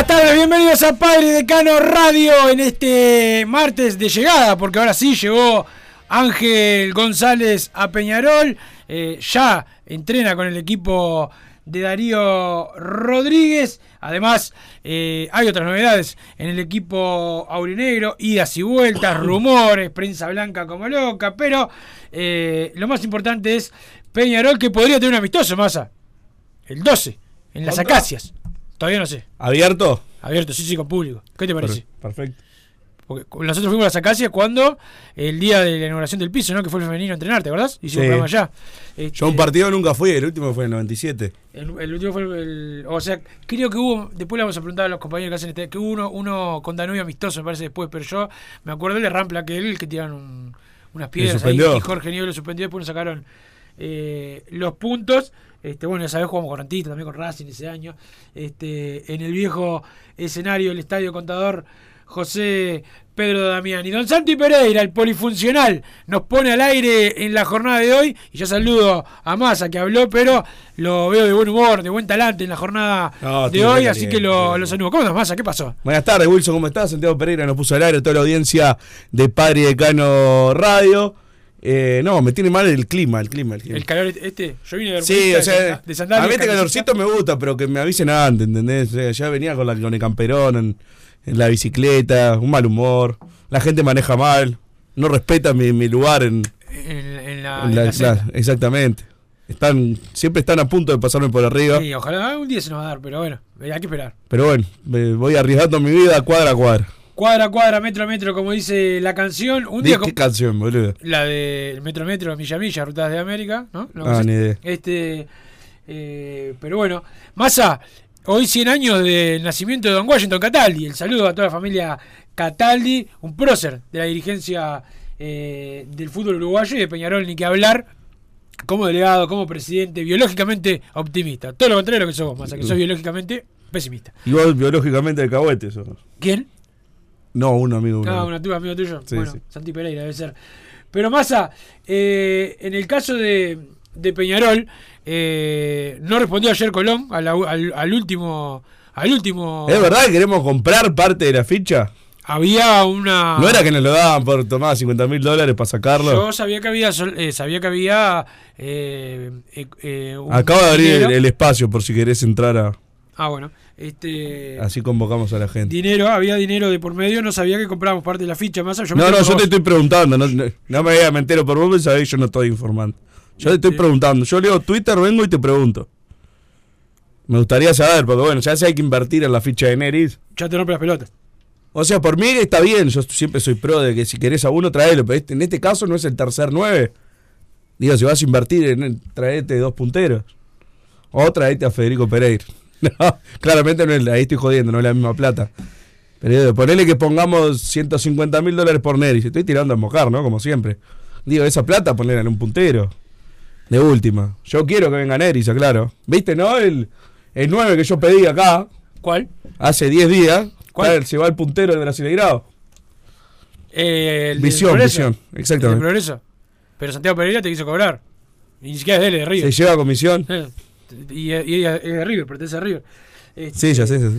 Buenas tardes, bienvenidos a Padre Decano Radio en este martes de llegada, porque ahora sí llegó Ángel González a Peñarol, eh, ya entrena con el equipo de Darío Rodríguez, además eh, hay otras novedades en el equipo aurinegro, idas y vueltas, rumores, prensa blanca como loca, pero eh, lo más importante es Peñarol que podría tener un amistoso, Massa, el 12, en las acacias. Todavía no sé. ¿Abierto? Abierto, sí, sí, con público. ¿Qué te parece? Perfecto. Porque nosotros fuimos a las acacias cuando el día de la inauguración del piso, ¿no? Que fue el femenino a entrenar, ¿te acordás? Hicimos Sí. un programa allá. Este, Yo un partido nunca fui, el último fue en el 97. El, el último fue el, el- O sea, creo que hubo. Después le vamos a preguntar a los compañeros que hacen este. Que hubo uno, uno con Danubio amistoso, me parece después. Pero yo me acuerdo de Rampla, que él, que tiraron un- unas piedras ahí. Y Jorge Nieves lo suspendió. Después nos sacaron eh, los puntos. Este, bueno, esa vez jugamos con también con Racing ese año. Este, en el viejo escenario del Estadio Contador José Pedro Damián. Y don Santi Pereira, el polifuncional, nos pone al aire en la jornada de hoy. Y yo saludo a Massa que habló, pero lo veo de buen humor, de buen talante en la jornada No, de hoy, así que lo, lo saludo. ¿Cómo estás, Massa? ¿Qué pasó? Buenas tardes, Wilson, ¿cómo estás? Santiago Pereira nos puso al aire, toda la audiencia de Padre y Decano Radio. Eh, no, me tiene mal el clima, el clima, el clima. El calor este, yo vine de Sí, o sea, de, a mí este calorcito me gusta, pero que me avisen antes, ¿entendés? O sea, ya venía con, la, con el camperón en, en la bicicleta, un mal humor, la gente maneja mal, no respeta mi, mi lugar en, la- exactamente. Están, siempre están a punto de pasarme por arriba, Sí, ojalá un día se nos va a dar, pero bueno, hay que esperar. pero bueno, me voy arriesgando mi vida cuadra a cuadra. Cuadra a cuadra, metro a metro, como dice la canción. Un ¿De día qué canción, boludo? la de metro a metro, milla a milla, rutas de América, ¿no? ¿Lo Ah, ni idea. Este, eh, pero bueno, Massa, hoy 100 años del nacimiento de Don Washington Cataldi. El saludo a toda la familia Cataldi, un prócer de la dirigencia eh, del fútbol uruguayo y de Peñarol, ni que hablar. Como delegado, como presidente, biológicamente optimista. Todo lo contrario de lo que sos vos, Massa, que sos biológicamente pesimista. Igual biológicamente el cahuete, sos. ¿Quién? No, un amigo. uno. Ah, un amigo amigo tuyo. Sí, bueno, sí. Santi Pereira debe ser. Pero Massa, eh, en el caso de, de Peñarol, eh, no respondió ayer Colón al, al último. Al último. ¿Es verdad que queremos comprar parte de la ficha? Había una. ¿No era que nos lo daban por tomar 50 mil dólares para sacarlo? Yo sabía que había. eh, sabía que había. eh, eh, eh, un Acabo de abrir el, el espacio por si querés entrar a... Ah, bueno. Este. Así convocamos a la gente. Dinero, había dinero de por medio, no sabía que comprábamos parte de la ficha. Yo me No, no, yo te estoy preguntando. No, no, no me digas, me entero por vos, sabés, yo no estoy informando. Yo te estoy preguntando. Yo leo Twitter, vengo y te pregunto. Me gustaría saber, porque bueno, ya sé hay que invertir en la ficha de Neris. Ya te rompe las pelotas. O sea, por mí está bien, yo siempre soy pro de que si querés a uno, traelo, pero este- en este caso no es el tercer 9. Digo, si vas a invertir en traete dos punteros. O traete a Federico Pereira. No, claramente no es, ahí estoy jodiendo, no es la misma plata. Pero ponele que pongamos 150 mil dólares por Neris. Estoy tirando a mojar, ¿no? Como siempre. Digo, esa plata ponerla en un puntero. De última. Yo quiero que venga Neris, claro. ¿Viste, no? El, el 9 que yo pedí acá. ¿Cuál? Hace 10 días. ¿Cuál? Claro, Se va el puntero del Brasileirado. Eh, el Visión, visión. Exactamente. Progreso. Pero Santiago Pereira te quiso cobrar. Ni siquiera es de él, de River. Se lleva comisión. Eh, Y, y es de River, pertenece a River. Este, Sí, ya sé, ya sé.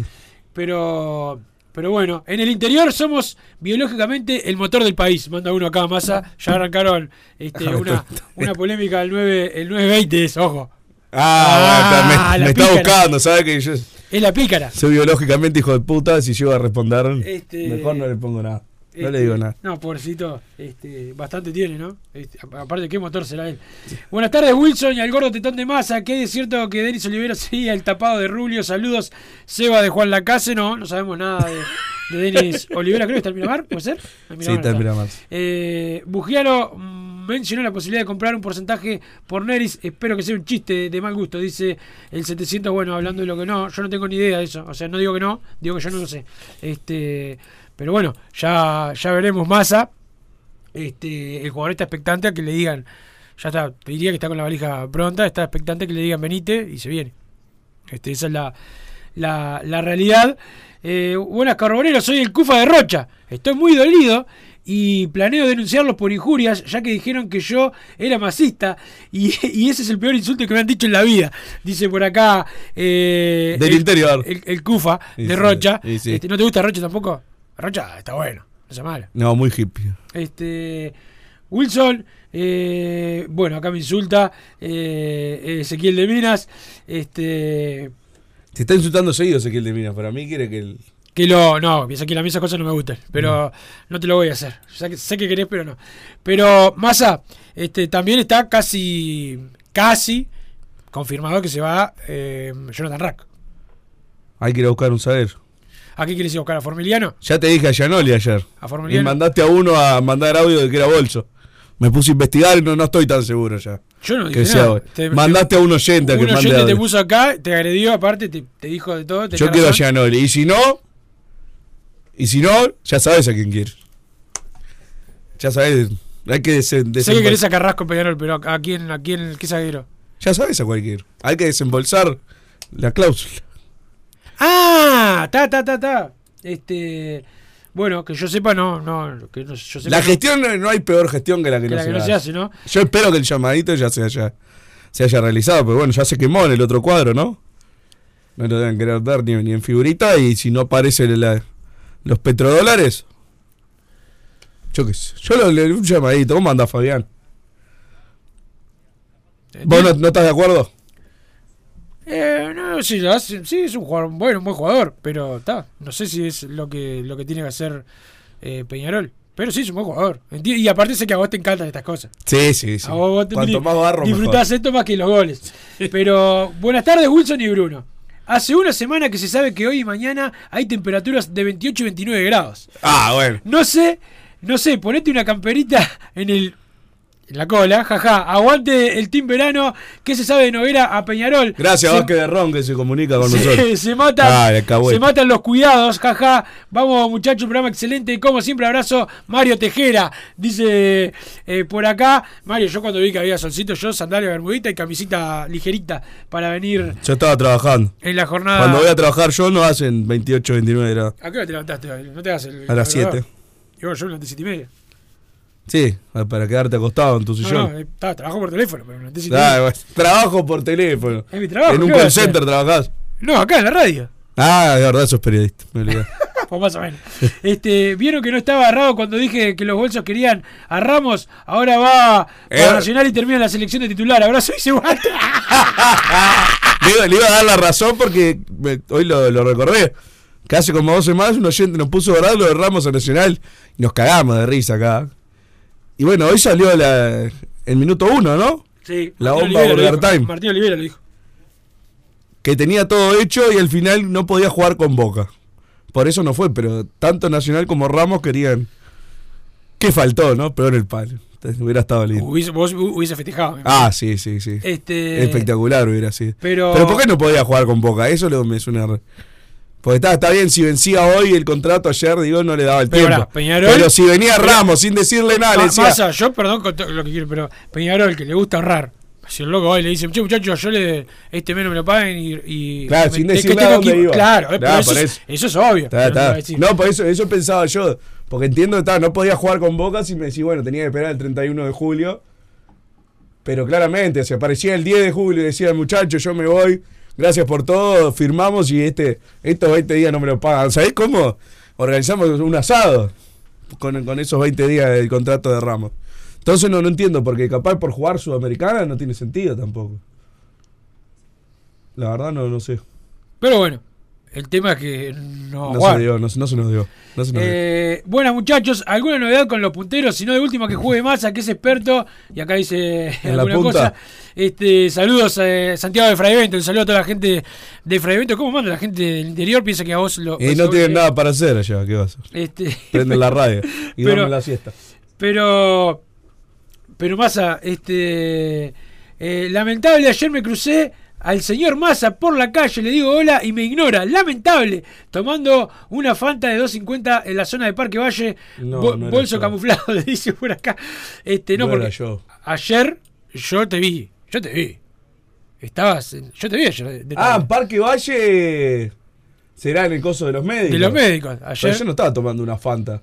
Pero, pero bueno, en el interior somos biológicamente el motor del país. Manda uno acá, masa. Ya arrancaron este, una, una polémica del 9, el 920, es, ojo. Ah, bueno, Ah, me, me está buscando, ¿sabes? Que yo Es la pícara. soy biológicamente hijo de puta. Si llego a responder, Este- mejor no le pongo nada. No Este, le digo nada. No, pobrecito, este, bastante tiene, ¿no? Este, aparte, ¿qué motor será él? Buenas tardes, Wilson y al gordo tetón de masa. ¿Qué es cierto que Denis Olivera sería el tapado de Rulio? Saludos, Seba de Juan Lacase. No, no sabemos nada de, de Denis Olivera. Creo que está en Miramar, ¿puede ser? En Sí, está en Miramar. Eh, mencionó la posibilidad de comprar un porcentaje por Neris. Espero que sea un chiste de mal gusto, dice el 700. Bueno, hablando de lo que no, yo no tengo ni idea de eso. O sea, no digo que no, digo que yo no lo sé. Este, pero bueno, ya, ya veremos Massa. Este, el jugador está expectante a que le digan, ya está, te diría que está con la valija pronta, está expectante a que le digan venite y se viene. Este, esa es la, la, la realidad. Eh, buenas carboneros, soy el Cufa de Rocha. Estoy muy dolido y planeo denunciarlos por injurias, ya que dijeron que yo era masista y, y ese es el peor insulto que me han dicho en la vida. Dice por acá eh, Del el, interior. El, el Cufa Y de sí, Rocha. sí. Este, ¿No te gusta Rocha tampoco? Rocha está bueno, no sea malo. No, muy hippie. Este, Wilson, eh, bueno, acá me insulta eh, Ezequiel de Minas. Este, Te está insultando seguido Ezequiel de Minas. Para mí quiere que el. que lo. No, piensa que a mí esas cosas no me gustan. Pero no te lo voy a hacer. Sé que, sé que querés, pero no. Pero Massa, este, también está casi. Casi confirmado que se va eh, Jonathan Rack. Hay que ir a buscar un saber. ¿A qué quieres ir a buscar? ¿A Formiliano? Ya te dije a Gianoli ayer. ¿A Y Formiliano? mandaste a uno a mandar audio de que era bolso. Me puse a investigar y no, no estoy tan seguro ya. Yo no dije nada. Te- Mandaste a un oyente a que Un mande oyente te puso acá, te agredió aparte, te, te dijo de todo. Yo quiero a. Gianoli. Y si no. Y si no, ya sabes a quién quieres. Ya sabes. Hay que desen- Sé que desembolsar. querés a Carrasco Peñarol, pero ¿a quién, a quién, qué zaguero? Ya sabes a cualquier. Hay que desembolsar la cláusula. ¡Ah! Ta, ta, ta, ta. Este. Bueno, que yo sepa, no. no que no- yo sepa, La gestión, no, no hay peor gestión que la que, que no, la se, que no se hace. Yo espero que el llamadito ya se haya, se haya realizado, pero bueno, ya se quemó en el otro cuadro, ¿no? No lo deben querer dar ni, ni en figurita y si no aparece la- los petrodólares. Yo qué sé. Yo lo, le un llamadito. ¿Cómo anda Fabián? ¿Vos no, no estás de acuerdo? Eh, no, sí, sí, es un jugador, bueno, un buen jugador, pero está. No sé si es lo que, lo que tiene que hacer eh, Peñarol. Pero sí, es un buen jugador. Y aparte sé que a vos te encantan estas cosas. Sí, sí, sí. A vos, vos te- Cuanto más barro, disfrutás mejor. esto más que los goles. Pero buenas tardes, Wilson y Bruno. Hace una semana que se sabe que hoy y mañana hay temperaturas de 28 y 29 grados. Ah, bueno. No sé, no sé, ponete una camperita en el en la cola, jaja. Aguante el team verano. ¿Qué se sabe de Noguera a Peñarol? Gracias, Se- Vázquez de Ron, que se comunica con se, nosotros. se matan, Ah, se matan los cuidados, jaja. Vamos, muchachos, un programa excelente. Como siempre, abrazo Mario Tejera. Dice eh, por acá, Mario, yo cuando vi que había solcito, yo sandalia bermudita y camisita ligerita para venir Yo estaba trabajando. en la jornada. Cuando voy a trabajar yo no hacen 28, 29 grados. ¿A qué hora te levantaste? No te hagas el. A las calculador. 7. Y bueno, yo me levanté siete y media. Sí, para quedarte acostado en tu No, sillón. no, trabajo por teléfono, pero siete y Ah, trabajo por teléfono. Es mi trabajo. En un ¿qué voy a call center trabajás. No, acá en la radio. Ah, de verdad sos periodista. Me olvidé. O más o menos. Este, Vieron que no estaba errado cuando dije que los bolsos querían a Ramos. Ahora va Eh. Nacional y termina la selección de titular. Abrazo y se guante. le, iba, le iba a dar la razón porque me- hoy lo, lo recordé. Que hace como dos semanas un oyente nos puso verdad lo de Ramos a Nacional y nos cagamos de risa acá. Y bueno, hoy salió la, el minuto uno, ¿no? Sí, La Martín bomba Olivera. Time. Martín Olivera lo dijo. Que tenía todo hecho y al final no podía jugar con Boca. Por eso no fue, pero tanto Nacional como Ramos querían. ¿Qué faltó, no? Peor el palo. Hubiera estado lindo. Hubiese, vos hu- hubiese festejado. Ah, sí, sí, sí. Este- Espectacular hubiera sido. Pero- Pero ¿por qué no podía jugar con Boca? Eso me suena. Porque está, está bien, si vencía hoy el contrato ayer, digo, no le daba el Pero tiempo. Peñarol- pero si venía Ramos sin decirle nada, le decía. Massa, yo perdón con todo lo que quiero, pero Peñarol, que le gusta ahorrar. Si el loco va y le dice, che muchachos, yo le este mes no me lo paguen y. y Claro, me- sin que decir tengo nada dónde equipo". iba. Claro, eh, pero eso, es, eso. eso es obvio. Está, no por eso, eso pensaba yo. Porque entiendo que está, no podía jugar con Boca si me decía, bueno, tenía que esperar el 31 de julio. Pero claramente, se aparecía el 10 de julio y decía, muchachos, yo me voy, gracias por todo, firmamos y este estos 20 días no me lo pagan. ¿Sabés cómo? Organizamos un asado con, con esos 20 días del contrato de Ramos. Entonces no, no entiendo, porque capaz por jugar Sudamericana no tiene sentido tampoco. La verdad no, no sé. Pero bueno, el tema es que no. Se dio, no, no se nos dio. No se nos dio. Eh, buenas muchachos, ¿alguna novedad con los punteros? Si no, de última que juegue Massa, que es experto. Y acá dice En la alguna punta. cosa. Este, saludos a Santiago de Fraivento, un saludo a toda la gente de Fraivento. ¿Cómo manda la gente del interior? Piensa que a vos lo. Y no tienen nada para hacer allá, ¿qué vas a hacer? Este, Prenden la radio y Pero- duermen la siesta. Pero. Pero Massa, este. eh, lamentable, ayer me crucé al señor Massa por la calle, le digo hola y me ignora. Lamentable, tomando una Fanta de 2.50 en la zona de Parque Valle, No, bo- no bolso yo. camuflado, le dice por acá. Este, no, No porque yo. ayer yo te vi, yo te vi. Estabas, yo te vi ayer. Ah, Parque Valle será en el coso de los médicos. de los médicos. Pero Ayer, yo no estaba tomando una Fanta.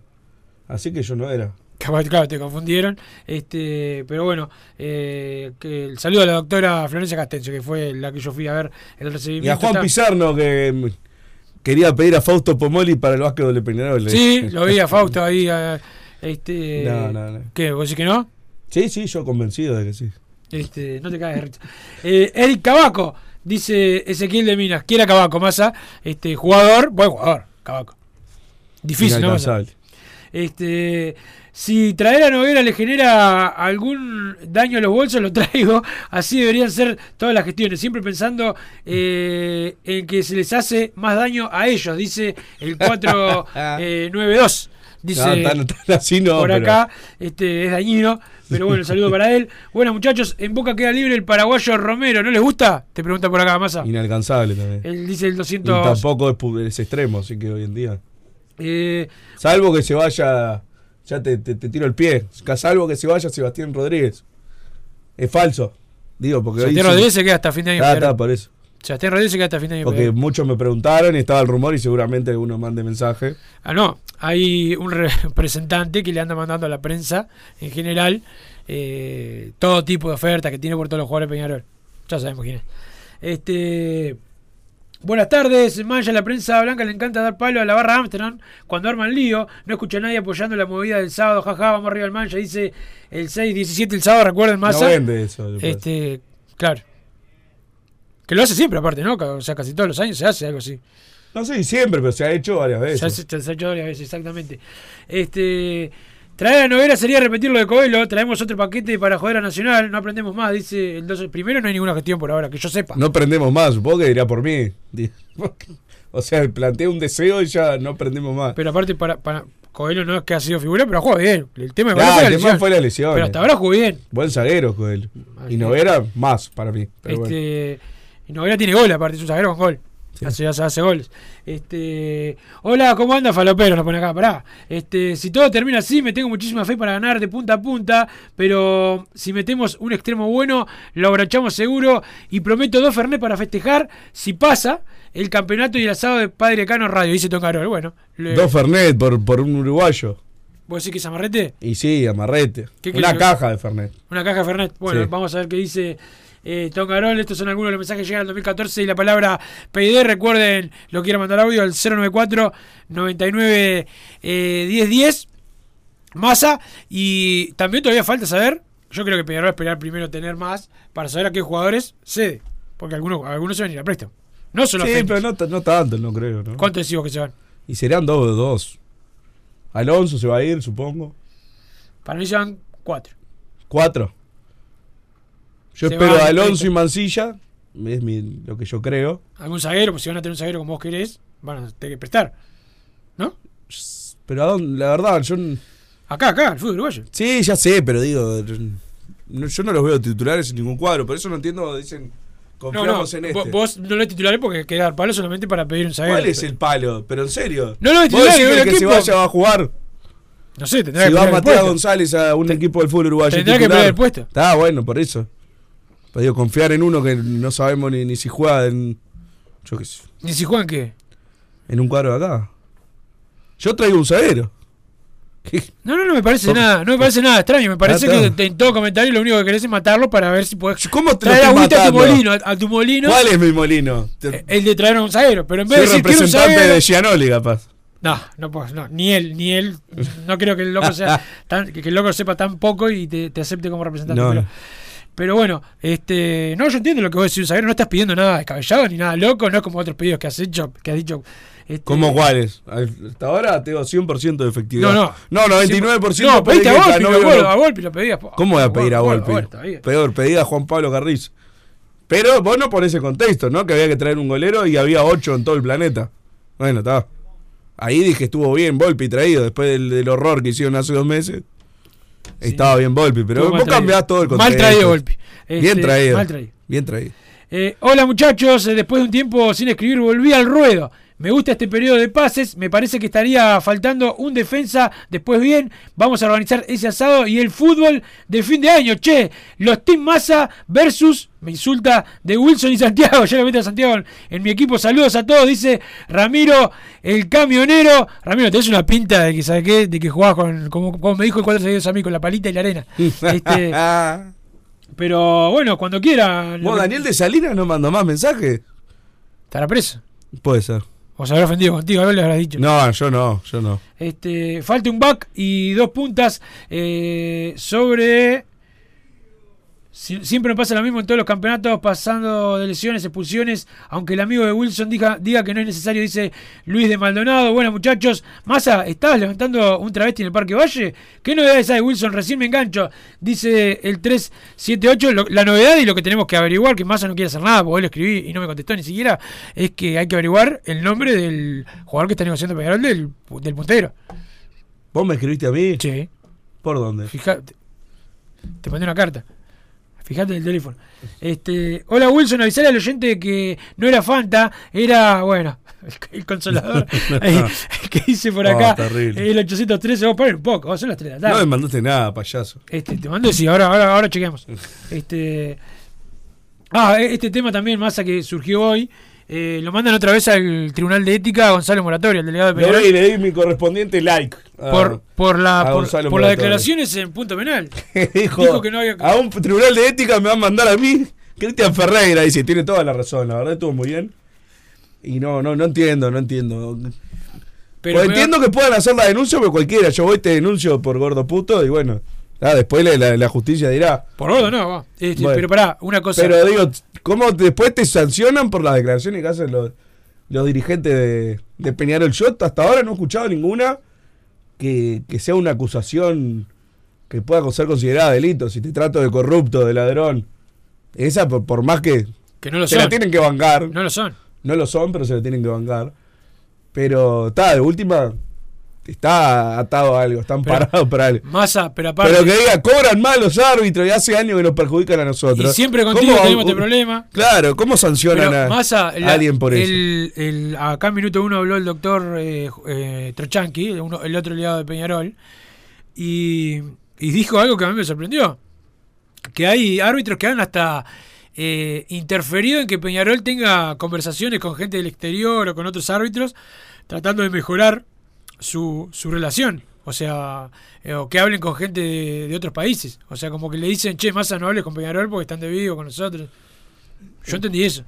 Así que yo no era. Capaz, claro, te confundieron. Este, pero bueno, eh, que el saludo a la doctora Florencia Castencio, que fue la que yo fui a ver el recibimiento. Y a Juan Está- Pizarno que mm, quería pedir a Fausto Pomoli para el básquet de Peñarol. Sí, lo vi a Fausto ahí. a- este, No, no, no. ¿Qué? ¿Vos decís que no? Sí, sí, yo convencido de que sí. Este, no te caes risa. Eh, Eric Cabaco, dice Ezequiel de Minas. Quiera Cabaco, Massa. Este, jugador, buen jugador, Cabaco. Difícil, ¿no? Este, si traer a Noguera le genera algún daño a los bolsos, lo traigo. Así deberían ser todas las gestiones. Siempre pensando eh, en que se les hace más daño a ellos, dice el 492. Dice No, tan- tan así no, por pero- acá, este es dañino. Pero bueno, saludo para él. Bueno, muchachos, en Boca queda libre el paraguayo Romero. ¿No les gusta? Te pregunta por acá, Massa. Inalcanzable también. Él dice el Y 200. tampoco es extremo, así que hoy en día. Eh, Salvo que se vaya. Ya te, te- te tiro el pie. Salvo que se vaya Sebastián Rodríguez. Es falso. Digo, porque hoy Sebastián Rodríguez se queda hasta fin de año. Ah, está, por eso. Sebastián Rodríguez se queda hasta fin de año. Porque muchos me preguntaron y estaba el rumor y seguramente alguno mande mensaje. Ah, no. Hay un representante que le anda mandando a la prensa en general eh, todo tipo de ofertas que tiene por todos los jugadores de Peñarol. Ya sabemos quién es. Este. Buenas tardes, Maya, la prensa blanca le encanta dar palo a la barra Amsterdam cuando arman lío. No escucha a nadie apoyando la movida del sábado, jaja, vamos arriba al Mancha, dice el 6-17 el sábado, recuerden más. No vende eso. Este, claro. Que lo hace siempre, aparte, ¿no? O sea, casi todos los años se hace algo así. No sé, siempre, pero se ha hecho varias veces. Se ha, hecho- se ha hecho varias veces, exactamente. Este, traer a Noguera sería repetir lo de Coelho. Traemos otro paquete para joder a Nacional. No aprendemos más, dice el 12. Primero, no hay ninguna gestión por ahora, que yo sepa. No aprendemos más, supongo que dirá por mí. O sea, plantea un deseo y ya no aprendemos más. Pero aparte, para, para Coelho no es que ha sido figura, pero juega bien. El tema, Ah, Coelho fue la el tema lesión. fue la lesión. Pero hasta ahora jugó bien. Buen zaguero. Así Y Noguera más para mí. Pero bueno. Este, y Noguera tiene gol, aparte, es un zaguero con gol. Hace, hace, hace goles. Este, hola, ¿cómo anda Falopero? Nos pone acá, pará. Este, si todo termina así, me tengo muchísima fe para ganar de punta a punta. Pero si metemos un extremo bueno, lo abrochamos seguro. Y prometo dos Fernet para festejar. Si pasa, el campeonato y el asado de Padre Cano Radio. Dice Tocarol. Bueno, le- Dos Fernet por, por un uruguayo. ¿vos decís que es amarrete? Y sí, amarrete. ¿Qué Una caja de Fernet. Una caja de Fernet. Bueno, Sí. vamos a ver qué dice eh, Tom Carol. Estos son algunos de los mensajes que llegan al 2014 y la palabra PID. Recuerden, lo quiero mandar audio al 094 99 eh, 1010 Masa. Y también todavía falta saber. Yo creo que Peñarol va a esperar primero tener más para saber a qué jugadores cede. Porque algunos, algunos se van a ir a préstamo. No solo Sí, pero no, no tanto, no creo. ¿no? ¿Cuánto decimos que se van? Y serían dos, dos. Alonso se va a ir, supongo. Para mí se van cuatro. Cuatro. Yo Se espero a Alonso y Mancilla. Es mi- lo que yo creo. Algún zaguero, pues si van a tener un zaguero como vos querés, van a tener que prestar. ¿No? Pero a dónde- la verdad, yo. Acá, acá, el fútbol uruguayo. Sí, ya sé, pero digo, no- yo no los veo titulares en ningún cuadro, por eso no entiendo, dicen, No, no, confiamos en este. vos no lo titulares porque queda dar palo solamente para pedir un zaguero. ¿Cuál es el palo? Pero en serio. No lo ves ¿Vos titular, decís el que se vaya va a jugar? No sé, tendrá Si que va el Matías. González a un equipo del fútbol uruguayo. tendrá que pelear el puesto. Está bueno, por eso. Pero digo, confiar en uno que no sabemos ni, ni si juega en. Yo qué sé. Ni si juegan qué. En un cuadro de acá. Yo traigo un zaguero. No, no, no me parece ¿Cómo? nada, no me parece nada extraño. Me parece Ah, está. que en todo comentario lo único que querés es matarlo para ver si podés ¿Cómo traer agüita a tu molino, a, a tu molino. ¿Cuál es mi molino? Eh, El de traer a un zaguero, pero en vez Soy de decir quiero un representante zaguero, de Gianoli, capaz. No, no puedo, no, ni él, ni él. No creo que el loco sea tan, que el loco sepa tan poco y te, te acepte como representante. No, pero, no. Pero bueno, este, no, yo entiendo lo que vos decís, un zaguero, no estás pidiendo nada descabellado ni nada loco, no es como otros pedidos que has hecho, que has dicho. este, ¿Cómo cuáles? Hasta ahora tengo 100% de efectividad. No, no. No, 99% No, pediste a Volpi, acuerdo, no- a Volpi lo pedías. ¿Cómo voy a pedir a Volpi? Peor, pedí a Juan Pablo Carriz. Pero vos no ponés el contexto, ¿no? Que había que traer un golero y había ocho en todo el planeta. Bueno, está. Ahí dije estuvo bien Volpi traído después del, del horror que hicieron hace dos meses. Estaba bien Volpi, pero vos cambiás todo el contexto. Mal traído Volpi. Bien Este, traído. mal traído. Bien traído. Eh, hola muchachos, eh, después de un tiempo sin escribir volví al ruedo. Me gusta este periodo de pases, me parece que estaría faltando un defensa. Después bien, vamos a organizar ese asado y el fútbol de fin de año. Che, los Team Massa versus, me insulta, de Wilson y Santiago. Ya lo meto a Santiago en, en mi equipo. Saludos a todos, dice Ramiro, el camionero. Ramiro, tenés una pinta de que, ¿sabes qué? De que jugás con, como, como me dijo el cuatro seguidos a mí, con la palita y la arena. Este, pero bueno, cuando quieran. ¿Vos, Daniel de Salinas, no mandó más mensajes? ¿Estará preso? Puede ser. O se habrá ofendido contigo, algo le habrás dicho. No, yo no, yo no. Este, falta un back y dos puntas eh, sobre. Si- siempre me pasa lo mismo en todos los campeonatos, pasando de lesiones, expulsiones. Aunque el amigo de Wilson diga, diga que no es necesario, dice Luis de Maldonado. Bueno, muchachos, Massa, ¿estabas levantando un travesti en el Parque Valle? ¿Qué novedades hay, Wilson? Recién me engancho. Dice el 378. Lo- la novedad y lo que tenemos que averiguar, que Massa no quiere hacer nada, porque hoy lo escribí y no me contestó ni siquiera, es que hay que averiguar el nombre del jugador que está negociando Peñarol del, del puntero. ¿Vos me escribiste a mí? Sí. ¿Por dónde? Fíjate. Te mandé una carta. Fíjate en el teléfono. Este, hola Wilson, avisale al oyente que no era Fanta, era, bueno, el, el consolador que dice por Oh, acá. terrible. el 813, vamos a poner un poco, son las 3 de la No tarde. me mandaste nada, payaso. Este, te mando sí, ahora, ahora, ahora chequeamos. Este. Ah, este tema también, Massa, que surgió hoy. Eh, lo mandan otra vez al Tribunal de Ética a Gonzalo Moratoria, el delegado de Le Peñarol. doy, le di mi correspondiente like. a- por, por, la, por, por las declaraciones en punto penal. Dijo, Dijo que no había- A un tribunal de ética me van a mandar a mí. Cristian Ferreira dice, tiene toda la razón, la verdad estuvo muy bien. Y no, no, no entiendo, no entiendo. Pero Pues entiendo que puedan hacer la denuncia por cualquiera. Yo voy te denuncio por gordo puto y bueno. ah, después la, la- la justicia dirá. Por gordo no, va. Este, Bueno. Pero pará, una cosa. Pero digo, ¿cómo después te sancionan por las declaraciones que hacen los, los dirigentes de, de Peñarol? Yo hasta ahora no he escuchado ninguna que, que sea una acusación que pueda ser considerada delito. Si te trato de corrupto, de ladrón. Esa, por, por más que que no lo se son. la tienen que bancar. No lo son. No lo son, pero se la tienen que bancar. Pero está, de última, está atado a algo, están Pero- parados para algo. Masa, pero aparte. Pero que diga, cobran mal los árbitros y hace años que nos perjudican a nosotros. y siempre contigo ¿Cómo- tenemos este problema. Claro, ¿cómo sancionan Pero a, Massa, a la- alguien por eso? el, acá en minuto uno habló el doctor eh, eh, Trochanqui, uno- el otro aliado de Peñarol, y, y dijo algo que a mí me sorprendió. Que hay árbitros que han hasta eh, interferido en que Peñarol tenga conversaciones con gente del exterior o con otros árbitros, tratando de mejorar su, su relación. O sea, eh, o que hablen con gente de, de otros países. O sea, como que le dicen, che, Massa, no hables con Peñarol porque están de vivo con nosotros. Yo entendí eso.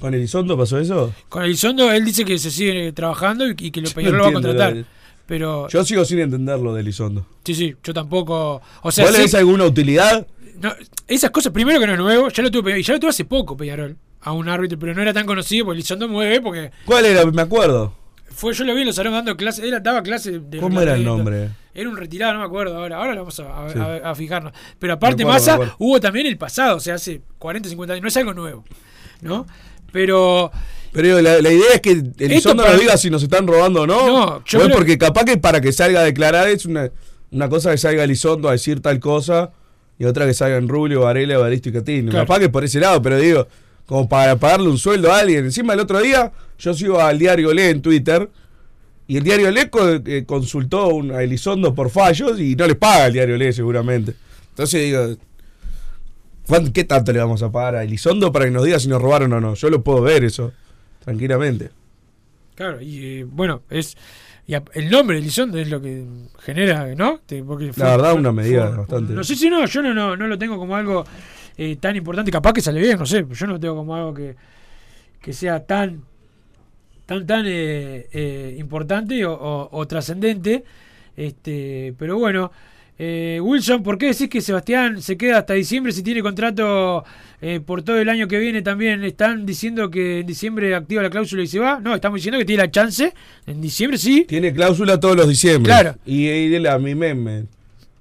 ¿Con Elizondo pasó eso? Con Elizondo, él dice que se sigue trabajando y, y que lo Peñarol no lo va a contratar. lo Pero, Yo sigo sin entenderlo de Elizondo. sí, sí, yo tampoco. O sea, ¿Vos le ves alguna utilidad? no, esas cosas, primero que no es nuevo, ya lo Peñarol, y ya lo tuvo hace poco Peñarol a un árbitro, pero no era tan conocido porque Elizondo mueve, porque ¿Cuál era? Me acuerdo. Fue, yo lo vi en los salones dando clases, él daba clases de ¿Cómo era el nombre? Era un retirado, no me acuerdo ahora, ahora lo vamos a, a- Sí. a- a fijarnos. Pero aparte, acuerdo, Massa, hubo también el pasado, o sea, hace 40, 50 años, no es algo nuevo, ¿no? Pero Pero la, la idea es que Elizondo para nos mí- diga si nos están robando o no. No, yo o es creo- porque capaz que para que salga a declarar es una, Una cosa que salga Elizondo a decir tal cosa y otra que salgan Rubio, Varela, Baristo y Catino. Claro. Capaz que por ese lado, pero digo, como para pagarle un sueldo a alguien. Encima el otro día yo sigo al diario Le en Twitter y el diario Le eh, consultó a Elizondo por fallos y no le paga el diario Le seguramente. Entonces digo, ¿cuán- ¿qué tanto le vamos a pagar a Elizondo para que nos diga si nos robaron o no? Yo lo puedo ver eso, tranquilamente. Claro, y eh, bueno, es. y a- el nombre de Elizondo es lo que genera, ¿no? Te- porque La verdad, una medida bastante- No sé si no, yo no, no, no lo tengo como algo eh, tan importante. Capaz que sale bien, no sé. Yo no lo tengo como algo que, que sea tan tan tan eh, eh, importante o, o- o trascendente. Este, pero bueno, eh, Wilson, ¿por qué decís que Sebastián se queda hasta diciembre si tiene contrato eh, por todo el año que viene? También están diciendo que en diciembre activa la cláusula y se va. No, estamos diciendo que tiene la chance. En diciembre sí. Tiene cláusula todos los diciembre. Claro. Y, y a mí me, me,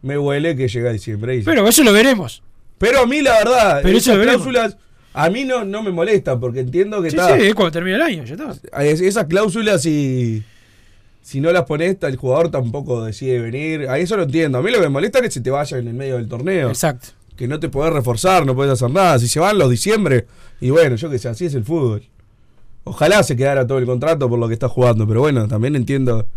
me huele que llega diciembre. Pero eso lo veremos. Pero a mí la verdad, Pero eso lo veremos. A mí no, no me molestan porque entiendo que Sí, está. sí, es cuando termine el año, ya está. Es- Esas cláusulas si, si no las pones, el jugador tampoco decide venir. A eso lo entiendo. A mí lo que me molesta es que se te vaya en el medio del torneo. Exacto. Que no te podés reforzar, no podés hacer nada. Si se van los diciembre, y bueno, yo que sé, así es el fútbol. Ojalá se quedara todo el contrato por lo que está jugando, pero bueno, también entiendo.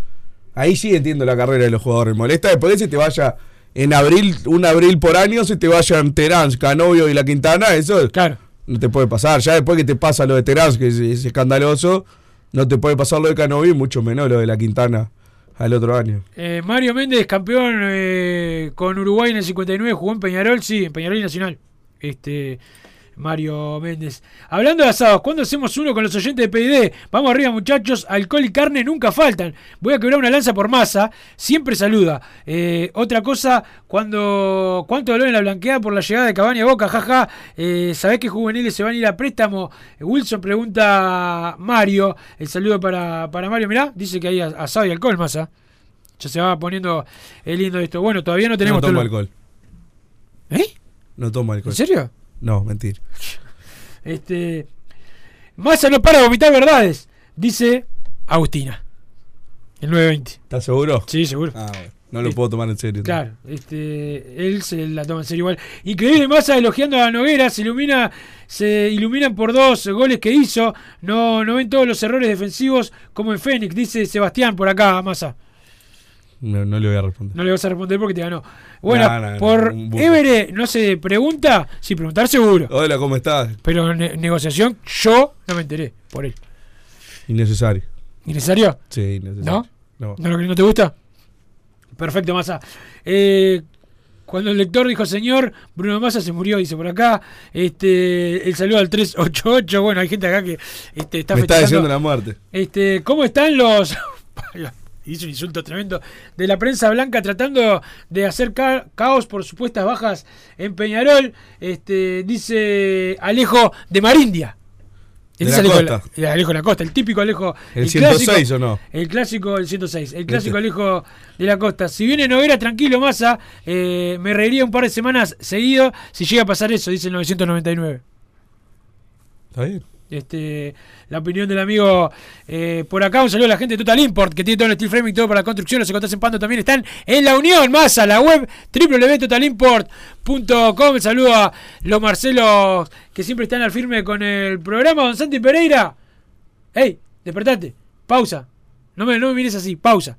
Ahí sí entiendo la carrera de los jugadores. Me molesta después que se te vaya en abril, un abril por año, se te vayan Terán, Canovio y la Quintana, eso Claro. No te puede pasar. Ya después que te pasa lo de Terán, que es, es escandaloso, no te puede pasar lo de Canovio y mucho menos lo de la Quintana al otro año. Eh, Mario Méndez, campeón eh, con Uruguay en el 59, jugó en Peñarol, sí, en Peñarol y Nacional. Este Mario Méndez. Hablando de asados, ¿cuándo hacemos uno con los oyentes de PID? Vamos arriba, muchachos. Alcohol y carne nunca faltan. Voy a quebrar una lanza por masa. Siempre saluda. Eh, otra cosa, cuando ¿cuánto dolor en la blanqueada por la llegada de Cabaña a Boca? Jaja. Eh, ¿Sabés que juveniles se van a ir a préstamo? Wilson pregunta Mario. El saludo para, para Mario. Mirá, dice que hay asado y alcohol, masa. Ya se va poniendo eh, lindo esto. Bueno, todavía no tenemos no tomo alcohol. ¿Eh? No tomo alcohol. ¿En serio? No, mentira. Este. Massa no para de vomitar verdades, dice Agustina. El 920. ¿Estás seguro? Sí, seguro. Ah. No lo puedo tomar en serio. Claro, este, él se la toma en serio igual. Increíble Massa elogiando a Noguera, se ilumina, se iluminan por dos goles que hizo. No, no ven todos los errores defensivos como en Fénix, dice Sebastián por acá, Massa. No, no le voy a responder. No le vas a responder porque te ganó. Bueno, No, no, no, por burro. Évere no se pregunta, sí, preguntar seguro. Hola, ¿cómo estás? Pero ne- negociación, yo no me enteré por él. Innecesario. ¿Innecesario? Sí, innecesario. ¿No? No. ¿No, ¿No te gusta? Perfecto, Massa. Eh, cuando el lector dijo señor, Bruno Massa se murió, dice por acá. Este, el saludo al 388. Bueno, hay gente acá que este, está Me está diciendo la muerte. Este, ¿Cómo están los.? Hizo un insulto tremendo. De la prensa blanca tratando de hacer ca- caos por supuestas bajas en Peñarol. Este, dice Alejo de Marindia. De la Alejo, Costa. de Alejo de la Costa, el típico Alejo. ¿El 106 o no? El clásico, el 106. El clásico Este. Alejo de la Costa. Si viene Noguera, tranquilo, Massa. eh, me reiría un par de semanas seguido si llega a pasar eso, dice el 999. ¿Está bien? Este, la opinión del amigo eh, por acá. Un saludo a la gente de Total Import que tiene todo el steel framing, todo para la construcción. Los encontrás en Pando también están en la Unión Masa, la web www.totalimport.com. Saludo a los Marcelos que siempre están al firme con el programa. Don Santi Pereira. ¡Ey! Despertate. Pausa. No me, no me mires así. Pausa.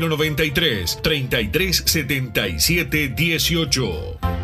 093 33 77 18.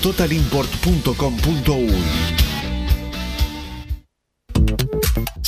www.totalimport.com.uy.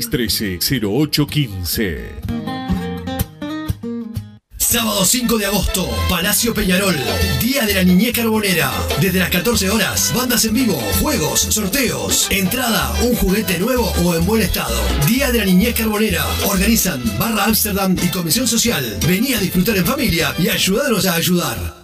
0613-0815. Sábado 5 de agosto, Palacio Peñarol, Día de la Niñez Carbonera. Desde las 14 horas, bandas en vivo, juegos, sorteos, entrada, un juguete nuevo o en buen estado. Día de la Niñez Carbonera. Organizan Barra Amsterdam y Comisión Social. Vení a disfrutar en familia y ayudarnos a ayudar.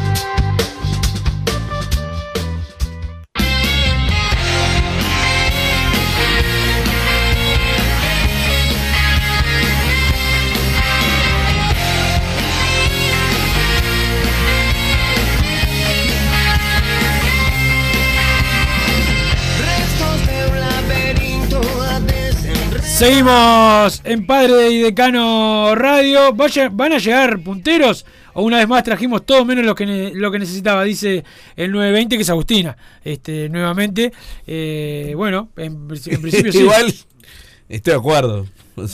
Seguimos en Padre y Decano Radio. Vaya- ¿Van a llegar punteros? O una vez más trajimos todo menos lo que, lo que necesitaba, dice el 920, que es Agustina. Este, nuevamente, eh, bueno, en, en principio sí. Igual, estoy de acuerdo.